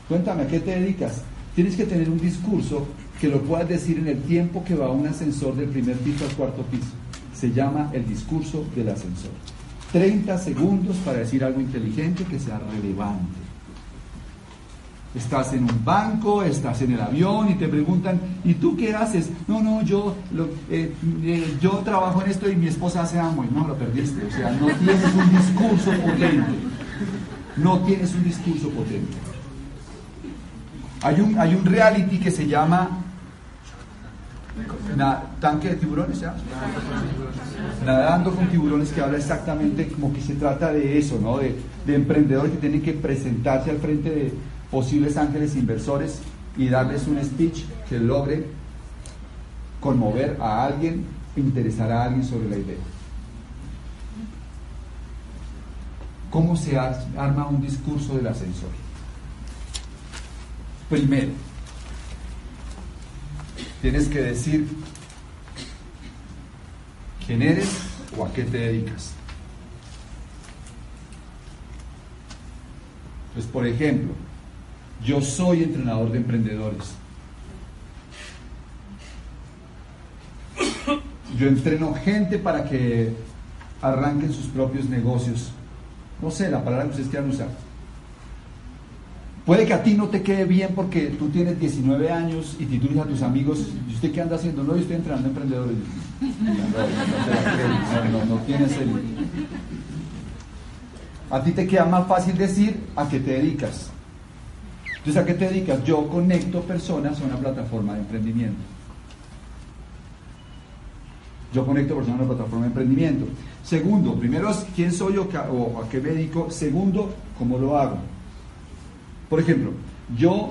Speaker 1: Cuéntame, ¿a qué te dedicas? Tienes que tener un discurso que lo puedas decir en el tiempo que va un ascensor del primer piso al cuarto piso. Se llama el discurso del ascensor. 30 segundos para decir algo inteligente que sea relevante. Estás en un banco, estás en el avión y te preguntan, ¿y tú qué haces? No, no, yo, eh, eh, yo trabajo en esto y mi esposa hace amo. Y no, lo perdiste. O sea, no tienes un discurso potente. No tienes un discurso potente. Hay un, hay un reality que se llama Tanque de tiburones, ¿ya? Nadando con tiburones que habla exactamente como que se trata de eso, ¿no? De, de emprendedores que tienen que presentarse al frente de posibles ángeles inversores y darles un speech que logre conmover a alguien, interesar a alguien sobre la idea. ¿Cómo se arma un discurso del ascensor? Primero, tienes que decir quién eres o a qué te dedicas. Pues, por ejemplo, yo soy entrenador de emprendedores. Yo entreno gente para que arranquen sus propios negocios. No sé, la palabra que ustedes quieran usar. Puede que a ti no te quede bien porque tú tienes 19 años y dices a tus amigos, ¿y usted qué anda haciendo? No, yo estoy entrenando emprendedores. No, no, no tienes el... A ti te queda más fácil decir a qué te dedicas. Entonces, ¿a qué te dedicas? Yo conecto personas a una plataforma de emprendimiento. Yo conecto personas a una plataforma de emprendimiento. Segundo, primero es quién soy yo o a qué me dedico. Segundo, cómo lo hago. Por ejemplo, yo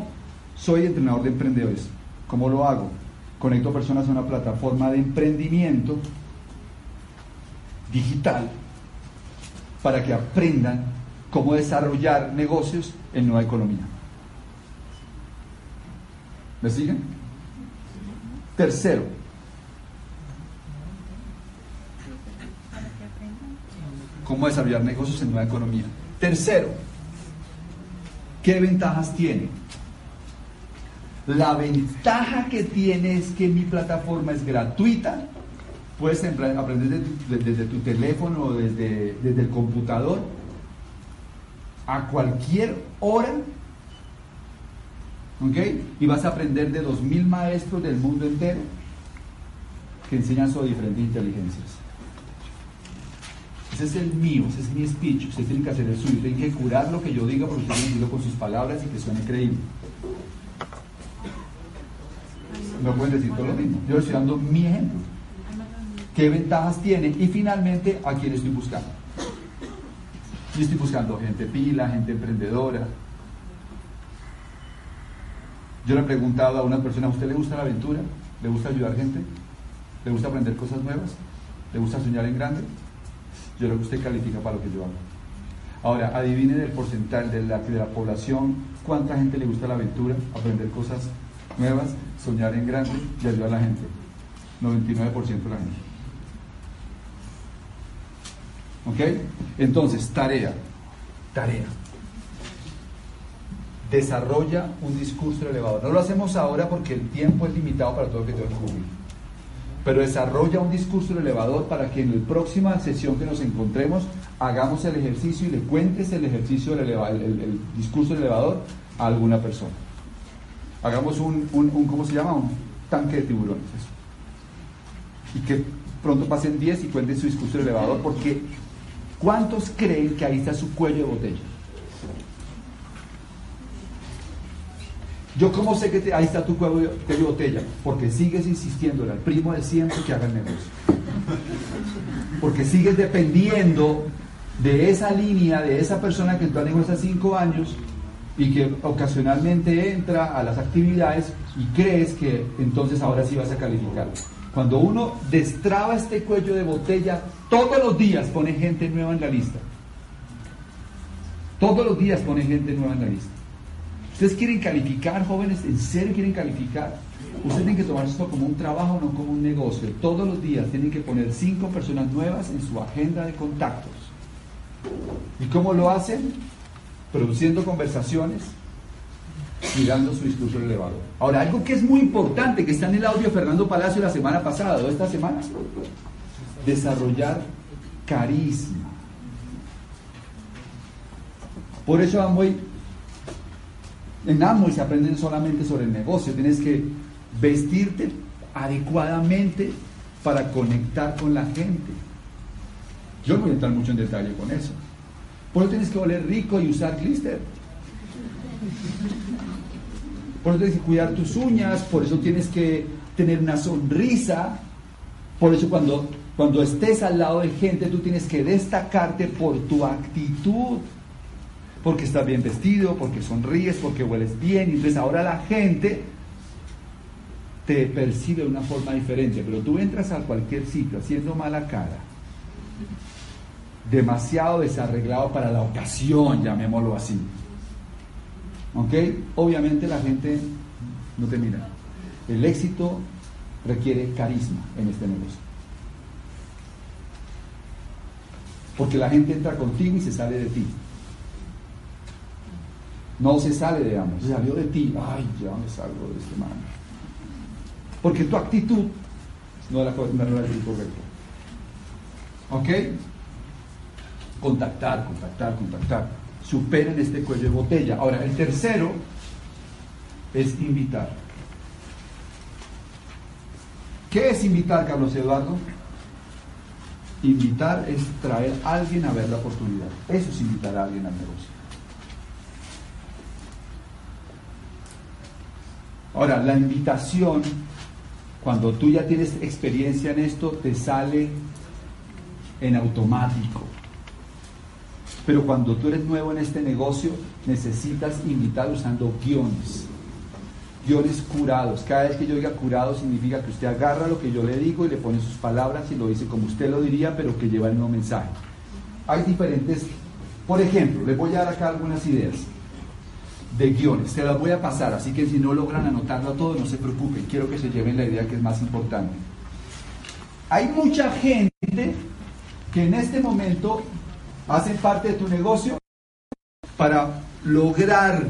Speaker 1: soy entrenador de emprendedores. ¿Cómo lo hago? Conecto personas a una plataforma de emprendimiento digital para que aprendan cómo desarrollar negocios en nueva economía. ¿Me siguen? Tercero, cómo desarrollar negocios en nueva economía. Tercero, ¿qué ventajas tiene? La ventaja que tiene es que mi plataforma es gratuita. Puedes aprender desde, tu teléfono o desde, desde el computador a cualquier hora ¿Ok? Y vas a aprender de dos mil maestros del mundo entero que enseñan sobre diferentes inteligencias. Ese es el mío, ese es mi speech. Ustedes tienen que hacer el suyo, tienen que curar lo que yo diga porque ustedes lo con sus palabras y que suene creíble. No pueden decir todo lo mismo. Yo estoy dando mi ejemplo. ¿Qué ventajas tiene? Y finalmente, ¿a quién estoy buscando? Yo estoy buscando gente pila, gente emprendedora, yo le he preguntado a una persona, ¿a usted le gusta la aventura? ¿Le gusta ayudar gente? ¿Le gusta aprender cosas nuevas? ¿Le gusta soñar en grande? Yo creo que usted califica para lo que yo hago. Ahora, adivinen el porcentaje de la, de la población, cuánta gente le gusta la aventura, aprender cosas nuevas, soñar en grande y ayudar a la gente. 99% de la gente. ¿Ok? Entonces, tarea. Tarea desarrolla un discurso elevador. No lo hacemos ahora porque el tiempo es limitado para todo lo que tengo que cubrir. Pero desarrolla un discurso elevador para que en la próxima sesión que nos encontremos hagamos el ejercicio y le cuentes el ejercicio del el, discurso elevador a alguna persona. Hagamos un, un, ¿cómo se llama? Un tanque de tiburones. Y que pronto pasen 10 y cuenten su discurso elevador porque ¿cuántos creen que ahí está su cuello de botella? Yo cómo sé que ahí está tu cuello de botella, porque sigues insistiendo al primo de siempre que haga el negocio. Porque sigues dependiendo de esa línea, de esa persona que entró en hace cinco años y que ocasionalmente entra a las actividades y crees que entonces ahora sí vas a calificar. Cuando uno destraba este cuello de botella, todos los días pone gente nueva en la lista. Todos los días pone gente nueva en la lista. ¿Ustedes quieren calificar, jóvenes? ¿En serio quieren calificar? Ustedes tienen que tomar esto como un trabajo, no como un negocio. Todos los días tienen que poner cinco personas nuevas en su agenda de contactos. ¿Y cómo lo hacen? Produciendo conversaciones, mirando su discurso elevado. Ahora, algo que es muy importante, que está en el audio de Fernando Palacio la semana pasada o esta semana, desarrollar carisma. Por eso Amway, en Amway se aprenden solamente sobre el negocio, tienes que vestirte adecuadamente para conectar con la gente. Yo no voy a entrar mucho en detalle con eso. Por eso tienes que oler rico y usar glister. Por eso tienes que cuidar tus uñas, por eso tienes que tener una sonrisa. Por eso cuando, cuando estés al lado de gente, tú tienes que destacarte por tu actitud. Porque estás bien vestido, porque sonríes, porque hueles bien. Y entonces ahora la gente te percibe de una forma diferente. Pero tú entras a cualquier sitio haciendo mala cara, demasiado desarreglado para la ocasión, llamémoslo así. ¿Ok? Obviamente la gente no te mira. El éxito requiere carisma en este negocio. Porque la gente entra contigo y se sale de ti. No se sale de ambos, se salió de ti. Ay, ya me salgo de este man. Porque tu actitud no es la correcta. ¿Ok? Contactar, contactar, contactar superen este cuello de botella. Ahora, el tercero es invitar. ¿Qué es invitar, Carlos Eduardo? Invitar es traer a alguien a ver la oportunidad. Eso es invitar a alguien al negocio. Ahora, la invitación, cuando tú ya tienes experiencia en esto, te sale en automático. Pero cuando tú eres nuevo en este negocio, necesitas invitar usando guiones. Guiones curados. Cada vez que yo diga curado significa que usted agarra lo que yo le digo y le pone sus palabras y lo dice como usted lo diría, pero que lleva el mismo mensaje. Hay diferentes, por ejemplo, les voy a dar acá algunas ideas de guiones. Se las voy a pasar, así que si no logran anotarlo todo, no se preocupen. Quiero que se lleven la idea que es más importante. Hay mucha gente que en este momento hacen parte de tu negocio para lograr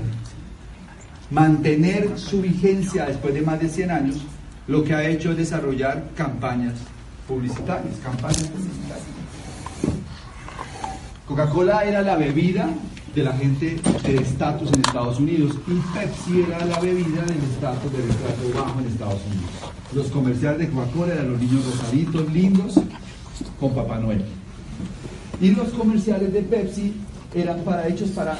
Speaker 1: mantener su vigencia después de más de 100 años, lo que ha hecho es desarrollar campañas publicitarias, campañas publicitarias. Coca-Cola era la bebida de la gente de estatus en Estados Unidos y Pepsi era la bebida del estatus del estrato bajo en Estados Unidos. Los comerciales de Coca-Cola eran los niños rosaditos, lindos, con Papá Noel. Y los comerciales de Pepsi eran para hechos para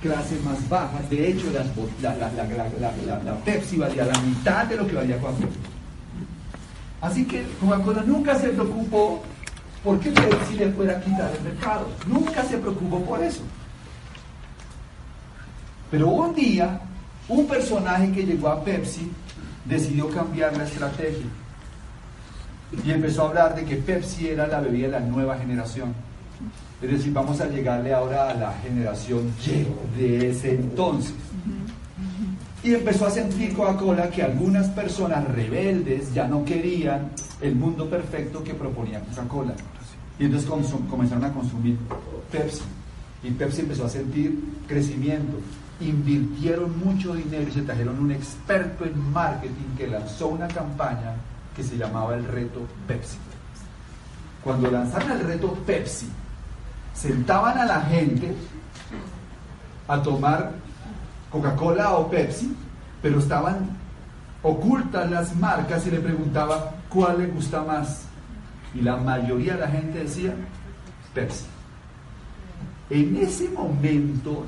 Speaker 1: clases más bajas. De hecho, la, Pepsi valía la mitad de lo que valía Coca-Cola. Así que Coca-Cola nunca se preocupó porque Pepsi le fuera a quitar el mercado. Nunca se preocupó por eso. Pero un día, un personaje que llegó a Pepsi decidió cambiar la estrategia. Y empezó a hablar de que Pepsi era la bebida de la nueva generación. Es decir, vamos a llegarle ahora a la generación Y de ese entonces. Y empezó a sentir Coca-Cola que algunas personas rebeldes ya no querían el mundo perfecto que proponía Coca-Cola. Y entonces comenzaron a consumir Pepsi. Y Pepsi empezó a sentir crecimiento. Invirtieron mucho dinero y se trajeron un experto en marketing que lanzó una campaña que se llamaba el reto Pepsi. Cuando lanzaron el reto Pepsi, sentaban a la gente a tomar Coca-Cola o Pepsi, pero estaban ocultas las marcas y le preguntaba cuál le gusta más. Y la mayoría de la gente decía Pepsi. En ese momento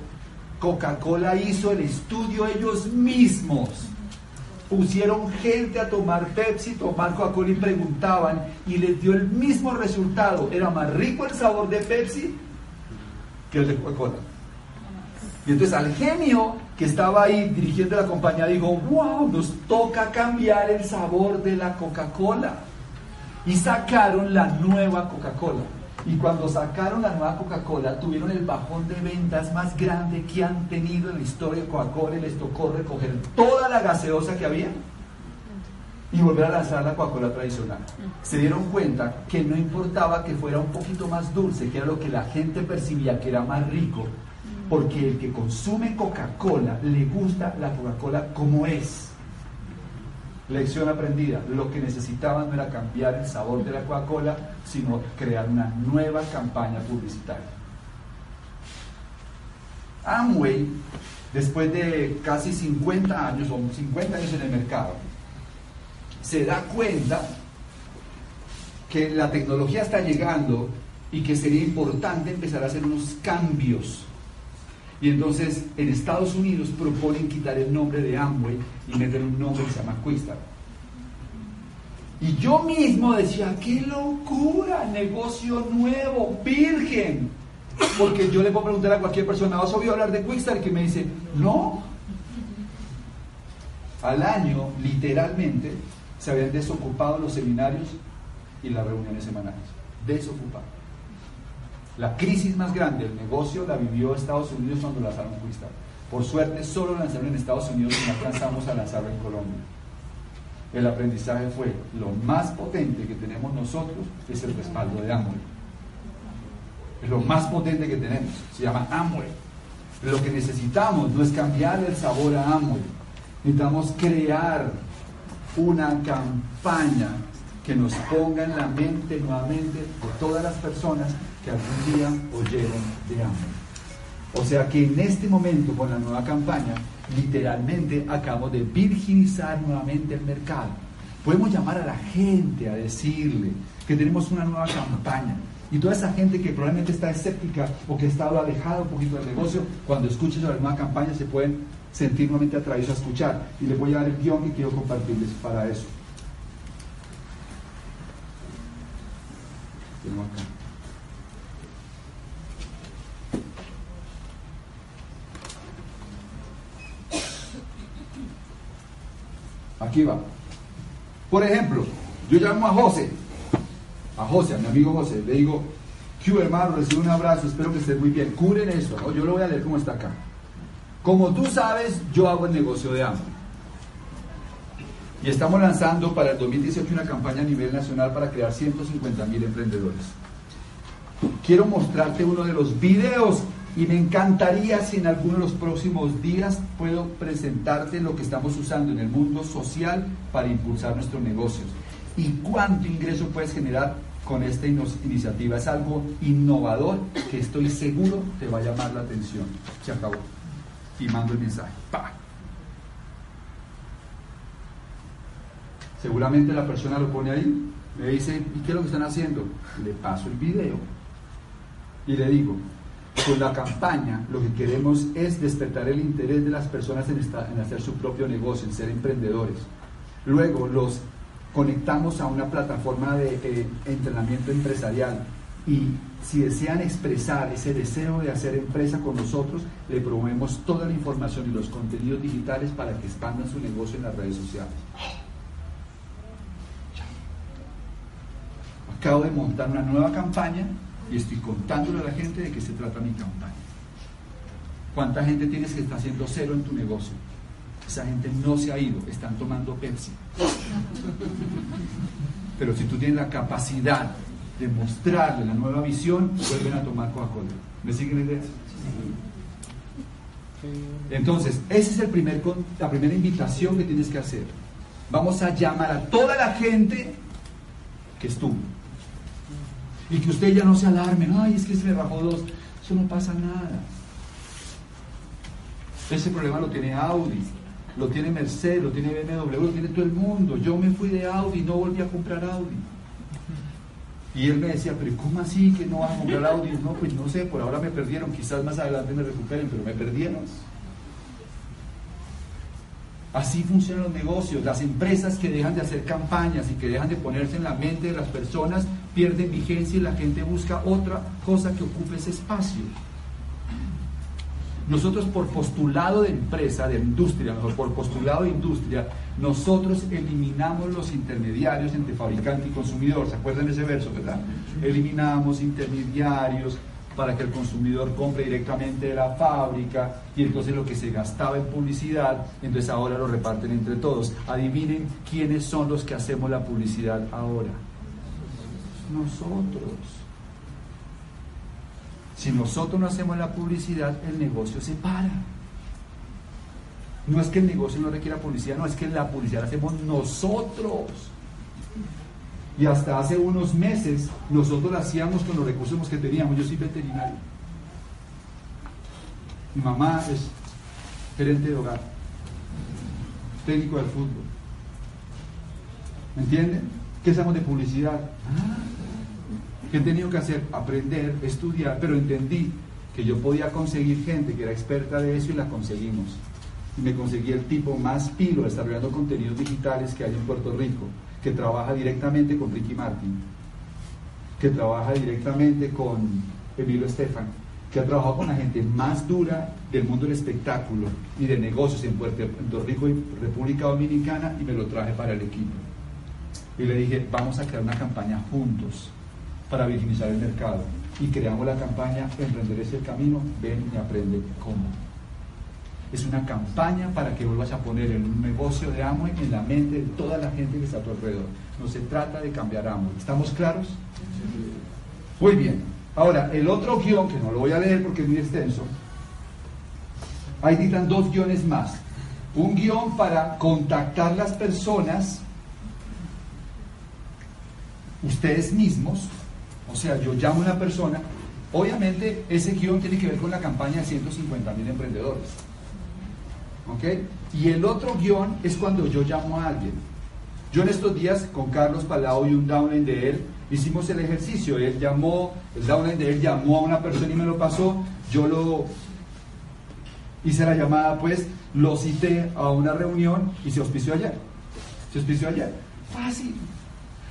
Speaker 1: Coca-Cola hizo el estudio ellos mismos. Pusieron gente a tomar Pepsi, tomar Coca-Cola y preguntaban y les dio el mismo resultado. Era más rico el sabor de Pepsi que el de Coca-Cola. Y entonces al genio que estaba ahí dirigiendo la compañía dijo, wow, nos toca cambiar el sabor de la Coca-Cola. Y sacaron la nueva Coca-Cola. Y cuando sacaron la nueva Coca-Cola, tuvieron el bajón de ventas más grande que han tenido en la historia de Coca-Cola y les tocó recoger toda la gaseosa que había y volver a lanzar la Coca-Cola tradicional. Se dieron cuenta que no importaba que fuera un poquito más dulce, que era lo que la gente percibía que era más rico, porque el que consume Coca-Cola le gusta la Coca-Cola como es. Lección aprendida. Lo que necesitaban no era cambiar el sabor de la Coca-Cola, sino crear una nueva campaña publicitaria. Amway, después de casi 50 años, o 50 años en el mercado, se da cuenta que la tecnología está llegando y que sería importante empezar a hacer unos cambios. Y entonces en Estados Unidos proponen quitar el nombre de Amway y meter un nombre que se llama Quistar. Y yo mismo decía, qué locura, negocio nuevo, virgen. Porque yo le puedo preguntar a cualquier persona, ¿has oído hablar de Quickstar? Que me dice, no. Al año, literalmente, se habían desocupado los seminarios y las reuniones semanales. Desocupado. La crisis más grande del negocio la vivió Estados Unidos cuando lanzaron Quickstar. Por suerte, solo lanzaron en Estados Unidos y no alcanzamos a lanzarlo en Colombia el aprendizaje fue lo más potente que tenemos nosotros es el respaldo de Amway. Es lo más potente que tenemos, se llama Amway. Lo que necesitamos no es cambiar el sabor a Amway, necesitamos crear una campaña que nos ponga en la mente nuevamente de todas las personas que algún día oyeron de Amway. O sea que en este momento, con la nueva campaña, literalmente acabamos de virginizar nuevamente el mercado. Podemos llamar a la gente a decirle que tenemos una nueva campaña. Y toda esa gente que probablemente está escéptica o que ha estado alejada un poquito del negocio, cuando escuchen sobre la nueva campaña se pueden sentir nuevamente atraídos a escuchar. Y les voy a dar el guion que quiero compartirles para eso. Aquí va. Por ejemplo, yo llamo a José, a José, a mi amigo José, le digo, Q hermano, recibe un abrazo, espero que estés muy bien. Curen eso, yo lo voy a leer como está acá. Como tú sabes, yo hago el negocio de hambre. Y estamos lanzando para el 2018 una campaña a nivel nacional para crear 150 mil emprendedores. Quiero mostrarte uno de los videos y me encantaría si en alguno de los próximos días puedo presentarte lo que estamos usando en el mundo social para impulsar nuestros negocios. ¿Y cuánto ingreso puedes generar con esta iniciativa? Es algo innovador que estoy seguro te va a llamar la atención. Se acabó. Y mando el mensaje. ¡Pah! Seguramente la persona lo pone ahí, me dice, ¿y qué es lo que están haciendo? Le paso el video y le digo, con la campaña lo que queremos es despertar el interés de las personas en, en hacer su propio negocio, en ser emprendedores. Luego los conectamos a una plataforma de eh, entrenamiento empresarial y si desean expresar ese deseo de hacer empresa con nosotros, le promovemos toda la información y los contenidos digitales para que expandan su negocio en las redes sociales. Acabo de montar una nueva campaña y estoy contándole a la gente de qué se trata mi campaña. ¿Cuánta gente tienes que está haciendo cero en tu negocio? Esa gente no se ha ido, están tomando Pepsi. Pero si tú tienes la capacidad de mostrarle la nueva visión, vuelven a tomar Coca-Cola. ¿Me siguen la idea? Entonces, esa es la primera invitación que tienes que hacer. Vamos a llamar a toda la gente que estuvo y que usted ya no se alarme, ay, es que se me bajó dos, eso no pasa nada. Ese problema lo tiene Audi, lo tiene Mercedes, lo tiene BMW, lo tiene todo el mundo. Yo me fui de Audi no volví a comprar Audi. Y él me decía, pero ¿cómo así que no vas a comprar Audi? No, pues no sé, por ahora me perdieron, quizás más adelante me recuperen, pero me perdieron. Así funcionan los negocios. Las empresas que dejan de hacer campañas y que dejan de ponerse en la mente de las personas pierden vigencia y la gente busca otra cosa que ocupe ese espacio. Nosotros por postulado de empresa, de industria, mejor por postulado de industria, nosotros eliminamos los intermediarios entre fabricante y consumidor. ¿Se acuerdan de ese verso, verdad? Eliminamos intermediarios, para que el consumidor compre directamente de la fábrica y entonces lo que se gastaba en publicidad, entonces ahora lo reparten entre todos. Adivinen quiénes son los que hacemos la publicidad ahora. Nosotros. Si nosotros no hacemos la publicidad, el negocio se para. No es que el negocio no requiera publicidad, no, es que la publicidad la hacemos nosotros. Y hasta hace unos meses nosotros lo hacíamos con los recursos que teníamos. Yo soy veterinario. Mi mamá es gerente de hogar, técnico del fútbol. ¿Me entienden? ¿Qué sabemos de publicidad? Ah, ¿Qué he tenido que hacer? Aprender, estudiar, pero entendí que yo podía conseguir gente que era experta de eso y la conseguimos. Y me conseguí el tipo más pilo desarrollando contenidos digitales que hay en Puerto Rico que trabaja directamente con Ricky Martin, que trabaja directamente con Emilio Estefan, que ha trabajado con la gente más dura del mundo del espectáculo y de negocios en Puerto, Rico y República Dominicana y me lo traje para el equipo. Y le dije, vamos a crear una campaña juntos para virginizar el mercado. Y creamos la campaña Emprender es el camino, ven y aprende cómo. Es una campaña para que vuelvas a poner un negocio de Amway en la mente de toda la gente que está a tu alrededor. No se trata de cambiar Amway. ¿Estamos claros? Muy bien. Ahora, el otro guion, que no lo voy a leer porque es muy extenso, ahí dictan dos guiones más. Un guion para contactar las personas, ustedes mismos, o sea, yo llamo a una persona, obviamente ese guion tiene que ver con la campaña de 150 mil emprendedores. Y el otro guion es cuando yo llamo a alguien. Yo en estos días con Carlos Palau y un downline de él hicimos el ejercicio. Él llamó, el downline de él llamó a una persona y me lo pasó. Yo lo hice la llamada, pues lo cité a una reunión y se auspició ayer. Se auspició ayer. Fácil.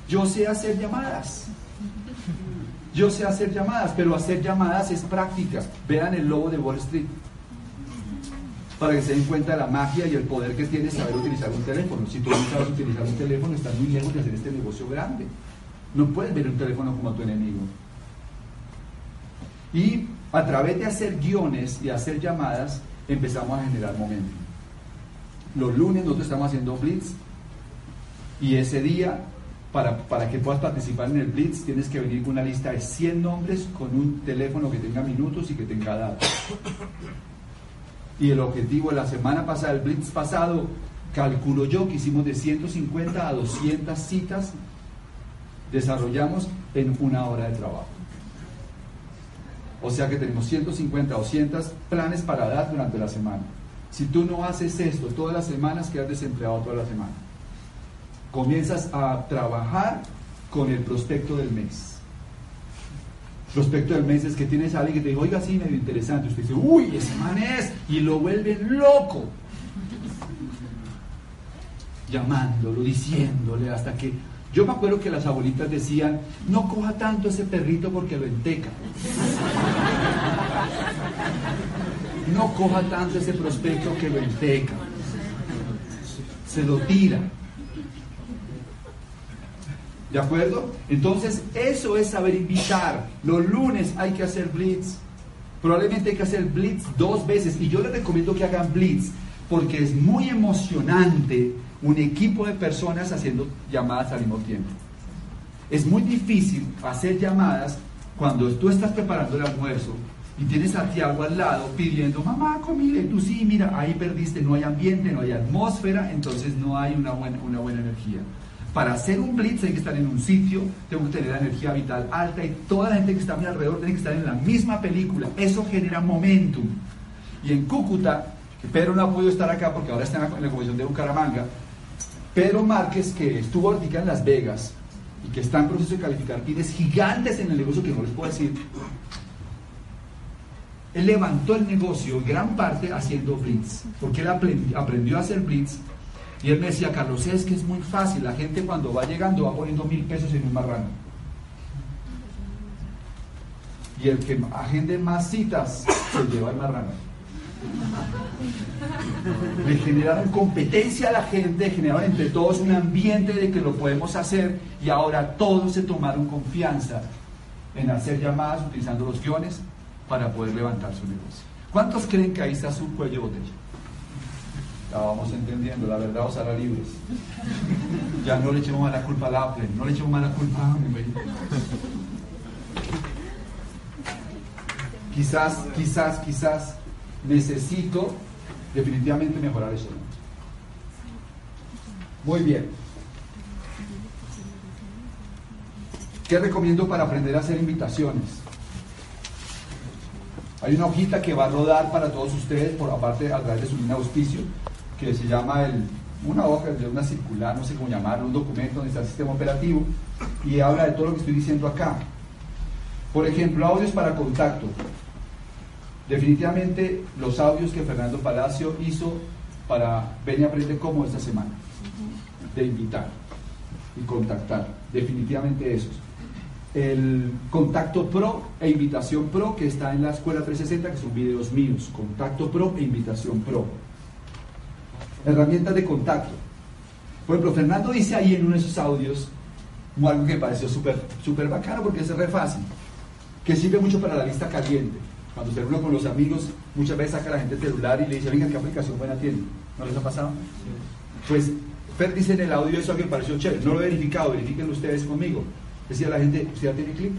Speaker 1: Yo sé hacer llamadas. Yo sé hacer llamadas, pero hacer llamadas es práctica. Vean el logo de Wall Street para que se den cuenta de la magia y el poder que tiene saber utilizar un teléfono. Si tú no sabes utilizar un teléfono, estás muy lejos de hacer este negocio grande. No puedes ver un teléfono como tu enemigo. Y a través de hacer guiones y hacer llamadas, empezamos a generar momentum. Los lunes nosotros estamos haciendo blitz y ese día, para, para que puedas participar en el blitz, tienes que venir con una lista de 100 nombres con un teléfono que tenga minutos y que tenga datos. Y el objetivo de la semana pasada, el Blitz pasado, calculo yo que hicimos de 150 a 200 citas, desarrollamos en una hora de trabajo. O sea que tenemos 150 o 200 planes para dar durante la semana. Si tú no haces esto todas las semanas, quedas desempleado toda la semana. Comienzas a trabajar con el prospecto del mes prospecto del mes es que tienes a alguien que te dice, oiga, sí, medio interesante. Usted dice, uy, ese man es, y lo vuelven loco. Llamándolo, diciéndole, hasta que. Yo me acuerdo que las abuelitas decían, no coja tanto ese perrito porque lo enteca. No coja tanto ese prospecto que lo enteca. Se lo tira. ¿De acuerdo? Entonces, eso es saber invitar. Los lunes hay que hacer blitz. Probablemente hay que hacer blitz dos veces. Y yo les recomiendo que hagan blitz porque es muy emocionante un equipo de personas haciendo llamadas al mismo tiempo. Es muy difícil hacer llamadas cuando tú estás preparando el almuerzo y tienes a Tiago al lado pidiendo, mamá, comida, y tú sí, mira, ahí perdiste, no hay ambiente, no hay atmósfera, entonces no hay una buena, una buena energía. Para hacer un blitz hay que estar en un sitio, tengo que tener la energía vital alta y toda la gente que está a mi alrededor tiene que estar en la misma película. Eso genera momentum. Y en Cúcuta, que Pedro no ha podido estar acá porque ahora está en la, comisión de Bucaramanga, Pedro Márquez, que estuvo ahorita en Las Vegas, y que está en proceso de calificar tienes gigantes en el negocio que no les puedo decir. Él levantó el negocio gran parte haciendo blitz, porque él aprendió a hacer blitz y él me decía, Carlos, es que es muy fácil, la gente cuando va llegando va poniendo mil pesos en un marrano. Y el que agende más citas se lleva el marrano. Le generaron competencia a la gente, generaron entre todos un ambiente de que lo podemos hacer y ahora todos se tomaron confianza en hacer llamadas utilizando los guiones para poder levantar su negocio. ¿Cuántos creen que ahí está su cuello botella? La vamos entendiendo, la verdad os hará libres. Ya no le echemos mala culpa al Apple, no le echemos mala culpa a Quizás, quizás, quizás necesito definitivamente mejorar eso. Muy bien. ¿Qué recomiendo para aprender a hacer invitaciones? Hay una hojita que va a rodar para todos ustedes, por aparte a través de su línea de auspicio, que se llama el, una hoja, una circular, no sé cómo llamarlo, un documento donde está el sistema operativo, y habla de todo lo que estoy diciendo acá. Por ejemplo, audios para contacto. Definitivamente los audios que Fernando Palacio hizo para Ven y Aprende Cómo esta semana, de invitar y contactar, definitivamente esos. El Contacto Pro e Invitación Pro que está en la Escuela 360, que son videos míos, Contacto Pro e Invitación Pro. Herramientas de contacto. Por ejemplo, Fernando dice ahí en uno de esos audios algo que pareció súper super bacano porque es re fácil, que sirve mucho para la lista caliente. Cuando se reúne con los amigos, muchas veces saca la gente el celular y le dice, venga, ¿qué aplicación buena tiene? ¿No les ha pasado? Pues Fer dice en el audio eso que me pareció chévere, no lo he verificado, verifiquen ustedes conmigo. Decía la gente, ¿usted ya tiene clip?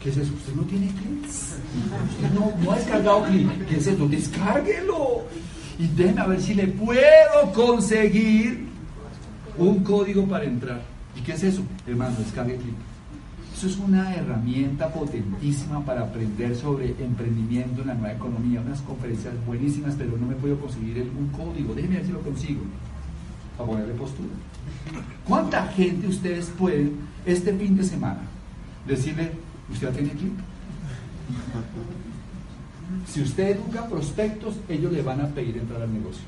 Speaker 1: ¿Qué es eso? ¿Usted no tiene clip? Usted no, no ha descargado clip. ¿Qué es eso? Descárguelo. Y déjeme a ver si le puedo conseguir un código para entrar. ¿Y qué es eso? Hermano, descargue clip. Eso es una herramienta potentísima para aprender sobre emprendimiento en la nueva economía. Unas conferencias buenísimas, pero no me puedo conseguir un código. Déjenme ver si lo consigo. Para ponerle postura. ¿Cuánta gente ustedes pueden este fin de semana decirle, usted tiene equipo? Si usted educa prospectos, ellos le van a pedir entrar al negocio.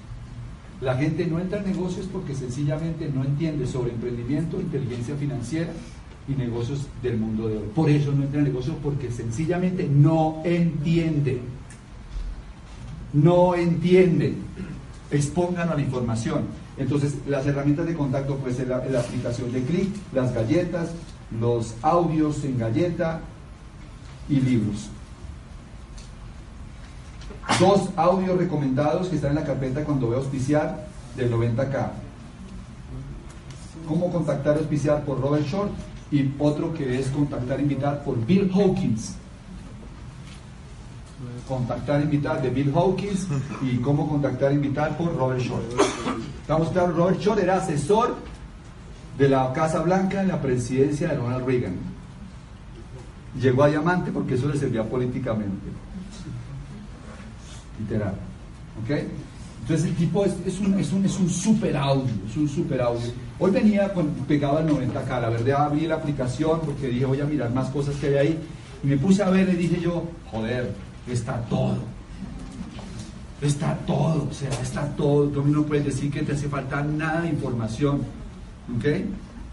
Speaker 1: La gente no entra al negocio es porque sencillamente no entiende sobre emprendimiento, inteligencia financiera y negocios del mundo de hoy. Por eso no entra en negocio, porque sencillamente no entienden. No entienden. Expongan a la información. Entonces, las herramientas de contacto puede ser la, aplicación de clic, las galletas, los audios en galleta y libros. Dos audios recomendados que están en la carpeta cuando a auspiciar del 90K. ¿Cómo contactar y auspiciar por Robert Short? y otro que es contactar, invitar por Bill Hawkins. Contactar, invitar de Bill Hawkins y cómo contactar, invitar por Robert Short. Estamos claros, Robert Short era asesor de la Casa Blanca en la presidencia de Ronald Reagan. Llegó a diamante porque eso le servía políticamente. Literal. ¿Ok? Entonces el tipo es, un, es, un, es un super audio, es un super audio. Hoy venía con, pegado al 90K, la verdad abrí la aplicación porque dije voy a mirar más cosas que hay ahí y me puse a ver y dije yo, joder, está todo. Está todo, o sea, está todo. Tú no puedes decir que te hace falta nada de información. ¿Ok?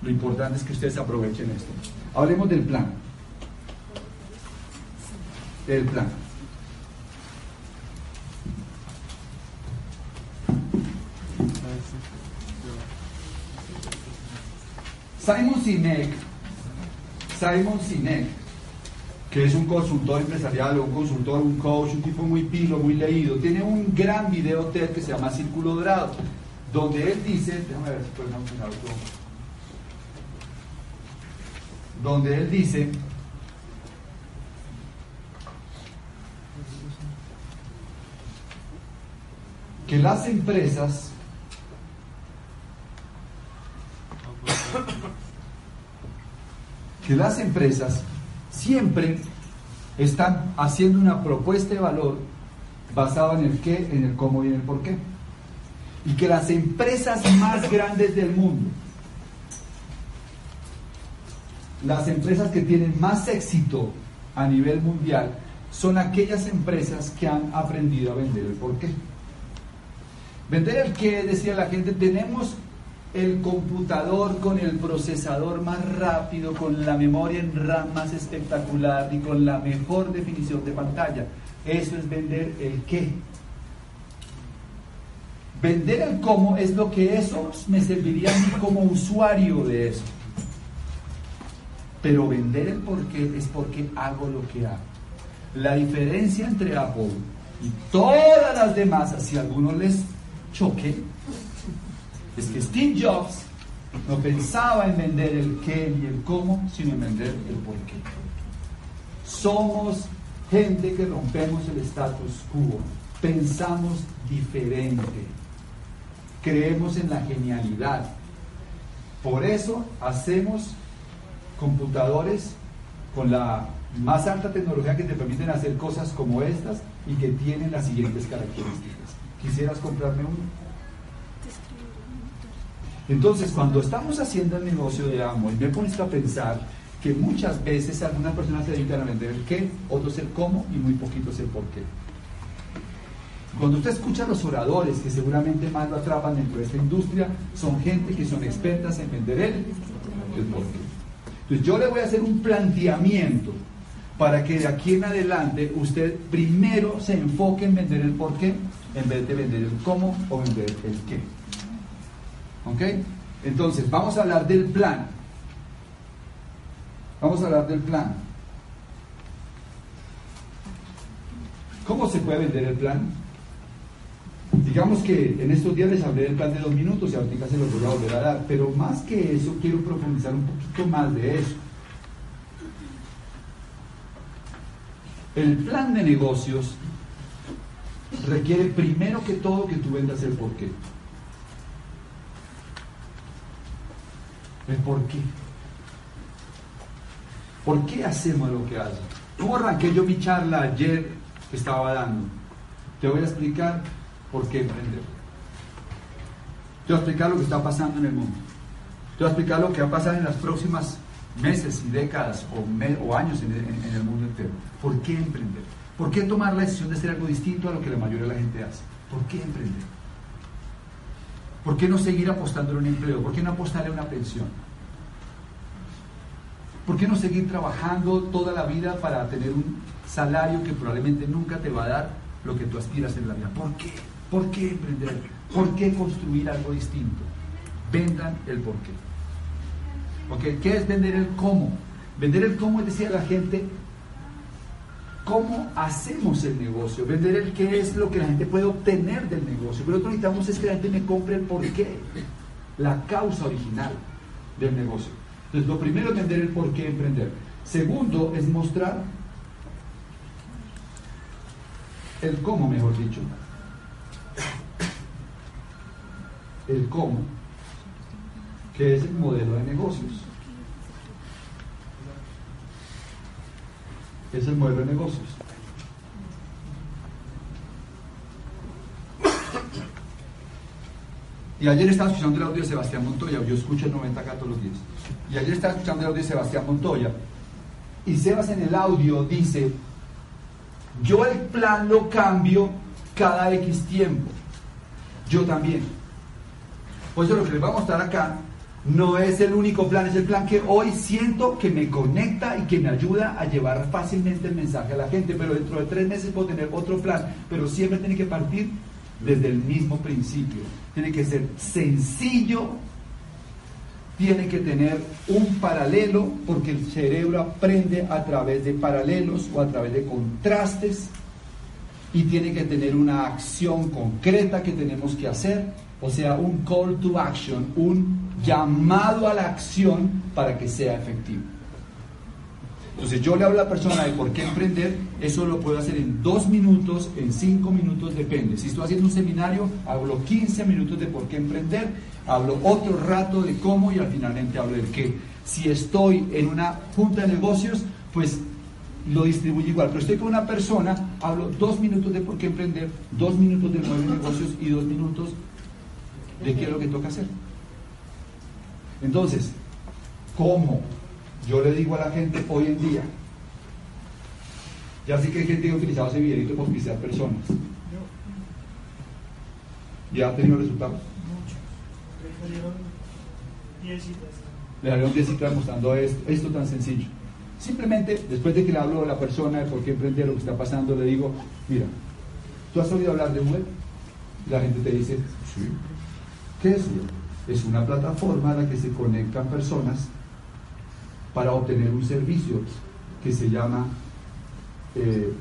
Speaker 1: Lo importante es que ustedes aprovechen esto. Hablemos del plan. El plan. Simon Sinek, Simon Sinek, que es un consultor empresarial, un consultor, un coach, un tipo muy pilo, muy leído, tiene un gran video TED que se llama Círculo Dorado, donde él dice, déjame ver si puedo imaginar algo, donde él dice que las empresas que las empresas siempre están haciendo una propuesta de valor basada en el qué, en el cómo y en el por qué. Y que las empresas más grandes del mundo las empresas que tienen más éxito a nivel mundial son aquellas empresas que han aprendido a vender el por qué. Vender el qué, decía la gente, tenemos el computador con el procesador más rápido, con la memoria en RAM más espectacular y con la mejor definición de pantalla. Eso es vender el qué. Vender el cómo es lo que eso me serviría como usuario de eso. Pero vender el por qué es porque hago lo que hago. La diferencia entre Apple y todas las demás, si a algunos les choque, es que Steve Jobs no pensaba en vender el qué y el cómo, sino en vender el por qué. Somos gente que rompemos el status quo, pensamos diferente, creemos en la genialidad. Por eso hacemos computadores con la más alta tecnología que te permiten hacer cosas como estas y que tienen las siguientes características. ¿Quisieras comprarme uno? Entonces, cuando estamos haciendo el negocio de amo, y me pones a pensar que muchas veces algunas personas se dedican a vender el qué, otros el cómo y muy poquitos el por qué. Cuando usted escucha a los oradores que seguramente más lo atrapan dentro de esta industria, son gente que son expertas en vender el, el por qué. Entonces yo le voy a hacer un planteamiento para que de aquí en adelante usted primero se enfoque en vender el por qué en vez de vender el cómo o vender el qué. ¿Ok? Entonces, vamos a hablar del plan. Vamos a hablar del plan. ¿Cómo se puede vender el plan? Digamos que en estos días les hablé del plan de dos minutos y ahorita se los voy a volver a dar, pero más que eso quiero profundizar un poquito más de eso. El plan de negocios requiere primero que todo que tú vendas el por El por qué. ¿Por qué hacemos lo que hacemos? ¿Cómo arranqué yo mi charla ayer que estaba dando? Te voy a explicar por qué emprender. Te voy a explicar lo que está pasando en el mundo. Te voy a explicar lo que va a pasar en las próximas meses y décadas o, años en el, mundo entero. ¿Por qué emprender? ¿Por qué tomar la decisión de hacer algo distinto a lo que la mayoría de la gente hace? ¿Por qué emprender? ¿Por qué no seguir apostando en un empleo? ¿Por qué no apostarle a una pensión? ¿Por qué no seguir trabajando toda la vida para tener un salario que probablemente nunca te va a dar lo que tú aspiras en la vida? ¿Por qué? ¿Por qué emprender? ¿Por qué construir algo distinto? Vendan el por qué. ¿Qué es vender el cómo? Vender el cómo es decir a la gente cómo hacemos el negocio, vender el qué es lo que la gente puede obtener del negocio. Pero lo que necesitamos es que la gente me compre el por qué, la causa original del negocio. Entonces, lo primero es vender el por qué emprender. Segundo es mostrar el cómo, mejor dicho. El cómo que es el modelo de negocios. Es el modelo de negocios. Y ayer estaba escuchando el audio de Sebastián Montoya, yo escucho el 90 acá todos los días. Y ayer estaba escuchando el audio de Sebastián Montoya. Y Sebas en el audio dice, yo el plan lo cambio cada X tiempo. Yo también. Por eso lo que les voy a mostrar acá no es el único plan, es el plan que hoy siento que me conecta y que me ayuda a llevar fácilmente el mensaje a la gente, pero dentro de tres meses puedo tener otro plan, pero siempre tiene que partir desde el mismo principio. Tiene que ser sencillo, tiene que tener un paralelo, porque el cerebro aprende a través de paralelos o a través de contrastes, y tiene que tener una acción concreta que tenemos que hacer, o sea, un call to action, un llamado a la acción para que sea efectivo. Entonces yo le hablo a la persona de por qué emprender, eso lo puedo hacer en dos minutos, en cinco minutos, depende. Si estoy haciendo un seminario, hablo 15 minutos de por qué emprender, hablo otro rato de cómo y al finalmente hablo del qué. Si estoy en una junta de negocios, pues lo distribuyo igual. Pero estoy con una persona, hablo dos minutos de por qué emprender, dos minutos de nueve negocios y dos minutos de qué es lo que toca hacer. Entonces, ¿cómo? Yo le digo a la gente hoy en día, ya sé que hay gente que ha utilizado ese videito para auspiciar personas. ¿Ya ha tenido resultados?
Speaker 2: Mucho. Le salieron 10 citas.
Speaker 1: Le daré un 10 citas mostrando esto, esto tan sencillo. Simplemente, después de que le hablo a la persona de por qué emprender lo que está pasando, le digo, mira, ¿tú has oído hablar de web? La gente te dice, sí. ¿Qué es web? Es una plataforma a la que se conectan personas para obtener un servicio que se llama eh,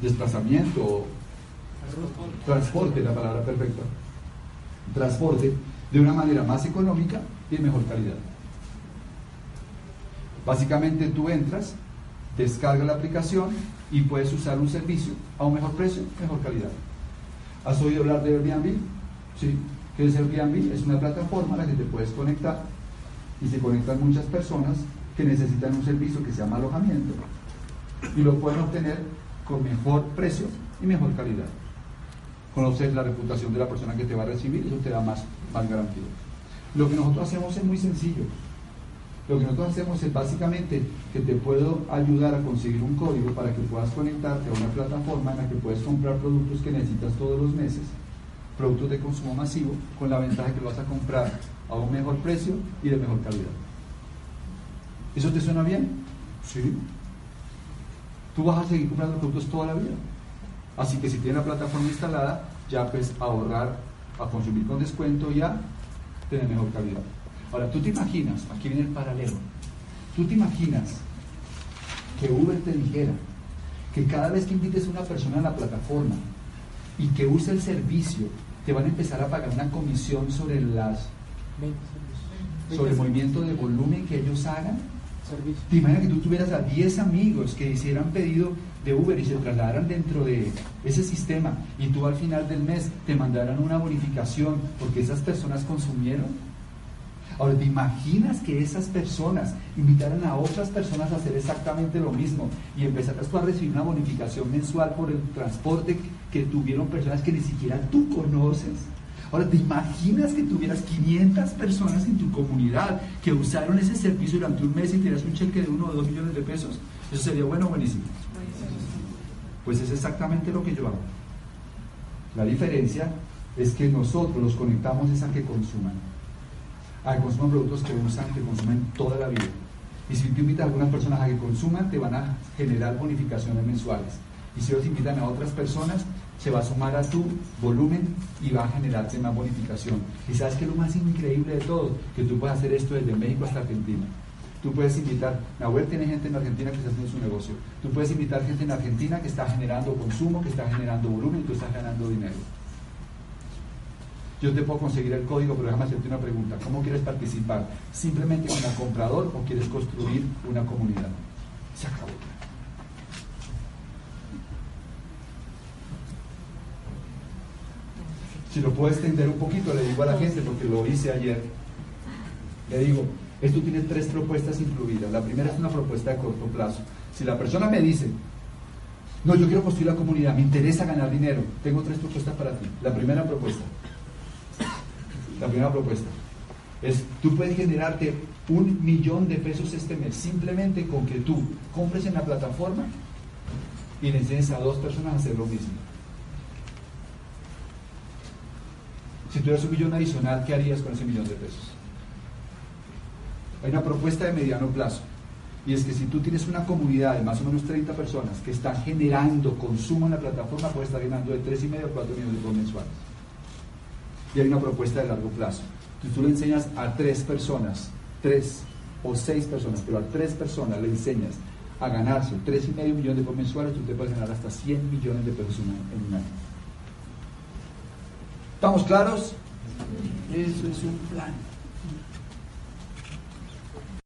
Speaker 1: desplazamiento, transporte, la palabra perfecta, transporte de una manera más económica y de mejor calidad. Básicamente tú entras, descargas la aplicación y puedes usar un servicio a un mejor precio, mejor calidad. ¿Has oído hablar de Airbnb? Sí. ¿Qué es Airbnb? Es una plataforma a la que te puedes conectar y se conectan muchas personas que necesitan un servicio que se llama alojamiento y lo pueden obtener con mejor precio y mejor calidad. Conoces la reputación de la persona que te va a recibir, eso te da más, más garantía. Lo que nosotros hacemos es muy sencillo. Lo que nosotros hacemos es básicamente que te puedo ayudar a conseguir un código para que puedas conectarte a una plataforma en la que puedes comprar productos que necesitas todos los meses, productos de consumo masivo, con la ventaja de que lo vas a comprar a un mejor precio y de mejor calidad. ¿Eso te suena bien? Sí. Tú vas a seguir comprando productos toda la vida. Así que si tienes la plataforma instalada, ya puedes ahorrar a consumir con descuento y a tener mejor calidad. Ahora, tú te imaginas, aquí viene el paralelo, tú te imaginas que Uber te dijera que cada vez que invites a una persona a la plataforma y que use el servicio, te van a empezar a pagar una comisión sobre las sobre el movimiento de volumen que ellos hagan. Te imaginas que tú tuvieras a 10 amigos que hicieran pedido de Uber y se trasladaran dentro de ese sistema y tú al final del mes te mandaran una bonificación porque esas personas consumieron. Ahora, ¿te imaginas que esas personas invitaran a otras personas a hacer exactamente lo mismo y empezaras tú a recibir una bonificación mensual por el transporte que tuvieron personas que ni siquiera tú conoces? Ahora, ¿te imaginas que tuvieras 500 personas en tu comunidad que usaron ese servicio durante un mes y te das un cheque de uno o dos millones de pesos? Eso sería bueno o buenísimo. Pues es exactamente lo que yo hago. La diferencia es que nosotros los conectamos es a que consuman. A que consuman productos que usan, que consumen toda la vida. Y si tú invitas a algunas personas a que consuman, te van a generar bonificaciones mensuales. Y si ellos invitan a otras personas, se va a sumar a tu volumen y va a generarte más bonificación. Y sabes que lo más increíble de todo, que tú puedes hacer esto desde México hasta Argentina. Tú puedes invitar, Nahuel tiene gente en Argentina que está haciendo su negocio. Tú puedes invitar gente en Argentina que está generando consumo, que está generando volumen y tú estás ganando dinero. Yo te puedo conseguir el código, pero déjame hacerte una pregunta. ¿Cómo quieres participar? ¿Simplemente como comprador o quieres construir una comunidad? Se acabó. Si lo puedo extender un poquito, le digo a la gente, porque lo hice ayer, le digo, esto tiene tres propuestas incluidas. La primera es una propuesta de corto plazo. Si la persona me dice, no, yo quiero construir la comunidad, me interesa ganar dinero, tengo tres propuestas para ti. La primera propuesta, la primera propuesta es, tú puedes generarte un millón de pesos este mes simplemente con que tú compres en la plataforma y le enseñes a dos personas a hacer lo mismo. Si tuvieras un millón adicional, ¿qué harías con ese millón de pesos? Hay una propuesta de mediano plazo. Y es que si tú tienes una comunidad de más o menos 30 personas que están generando consumo en la plataforma, puedes estar ganando de 3,5 a 4 millones de mensuales. Y hay una propuesta de largo plazo. Si tú le enseñas a tres personas, tres o seis personas, pero a tres personas le enseñas a ganarse 3,5 millones de pesos mensuales, tú te puedes ganar hasta 100 millones de pesos en un año. ¿Estamos claros? Eso es un plan.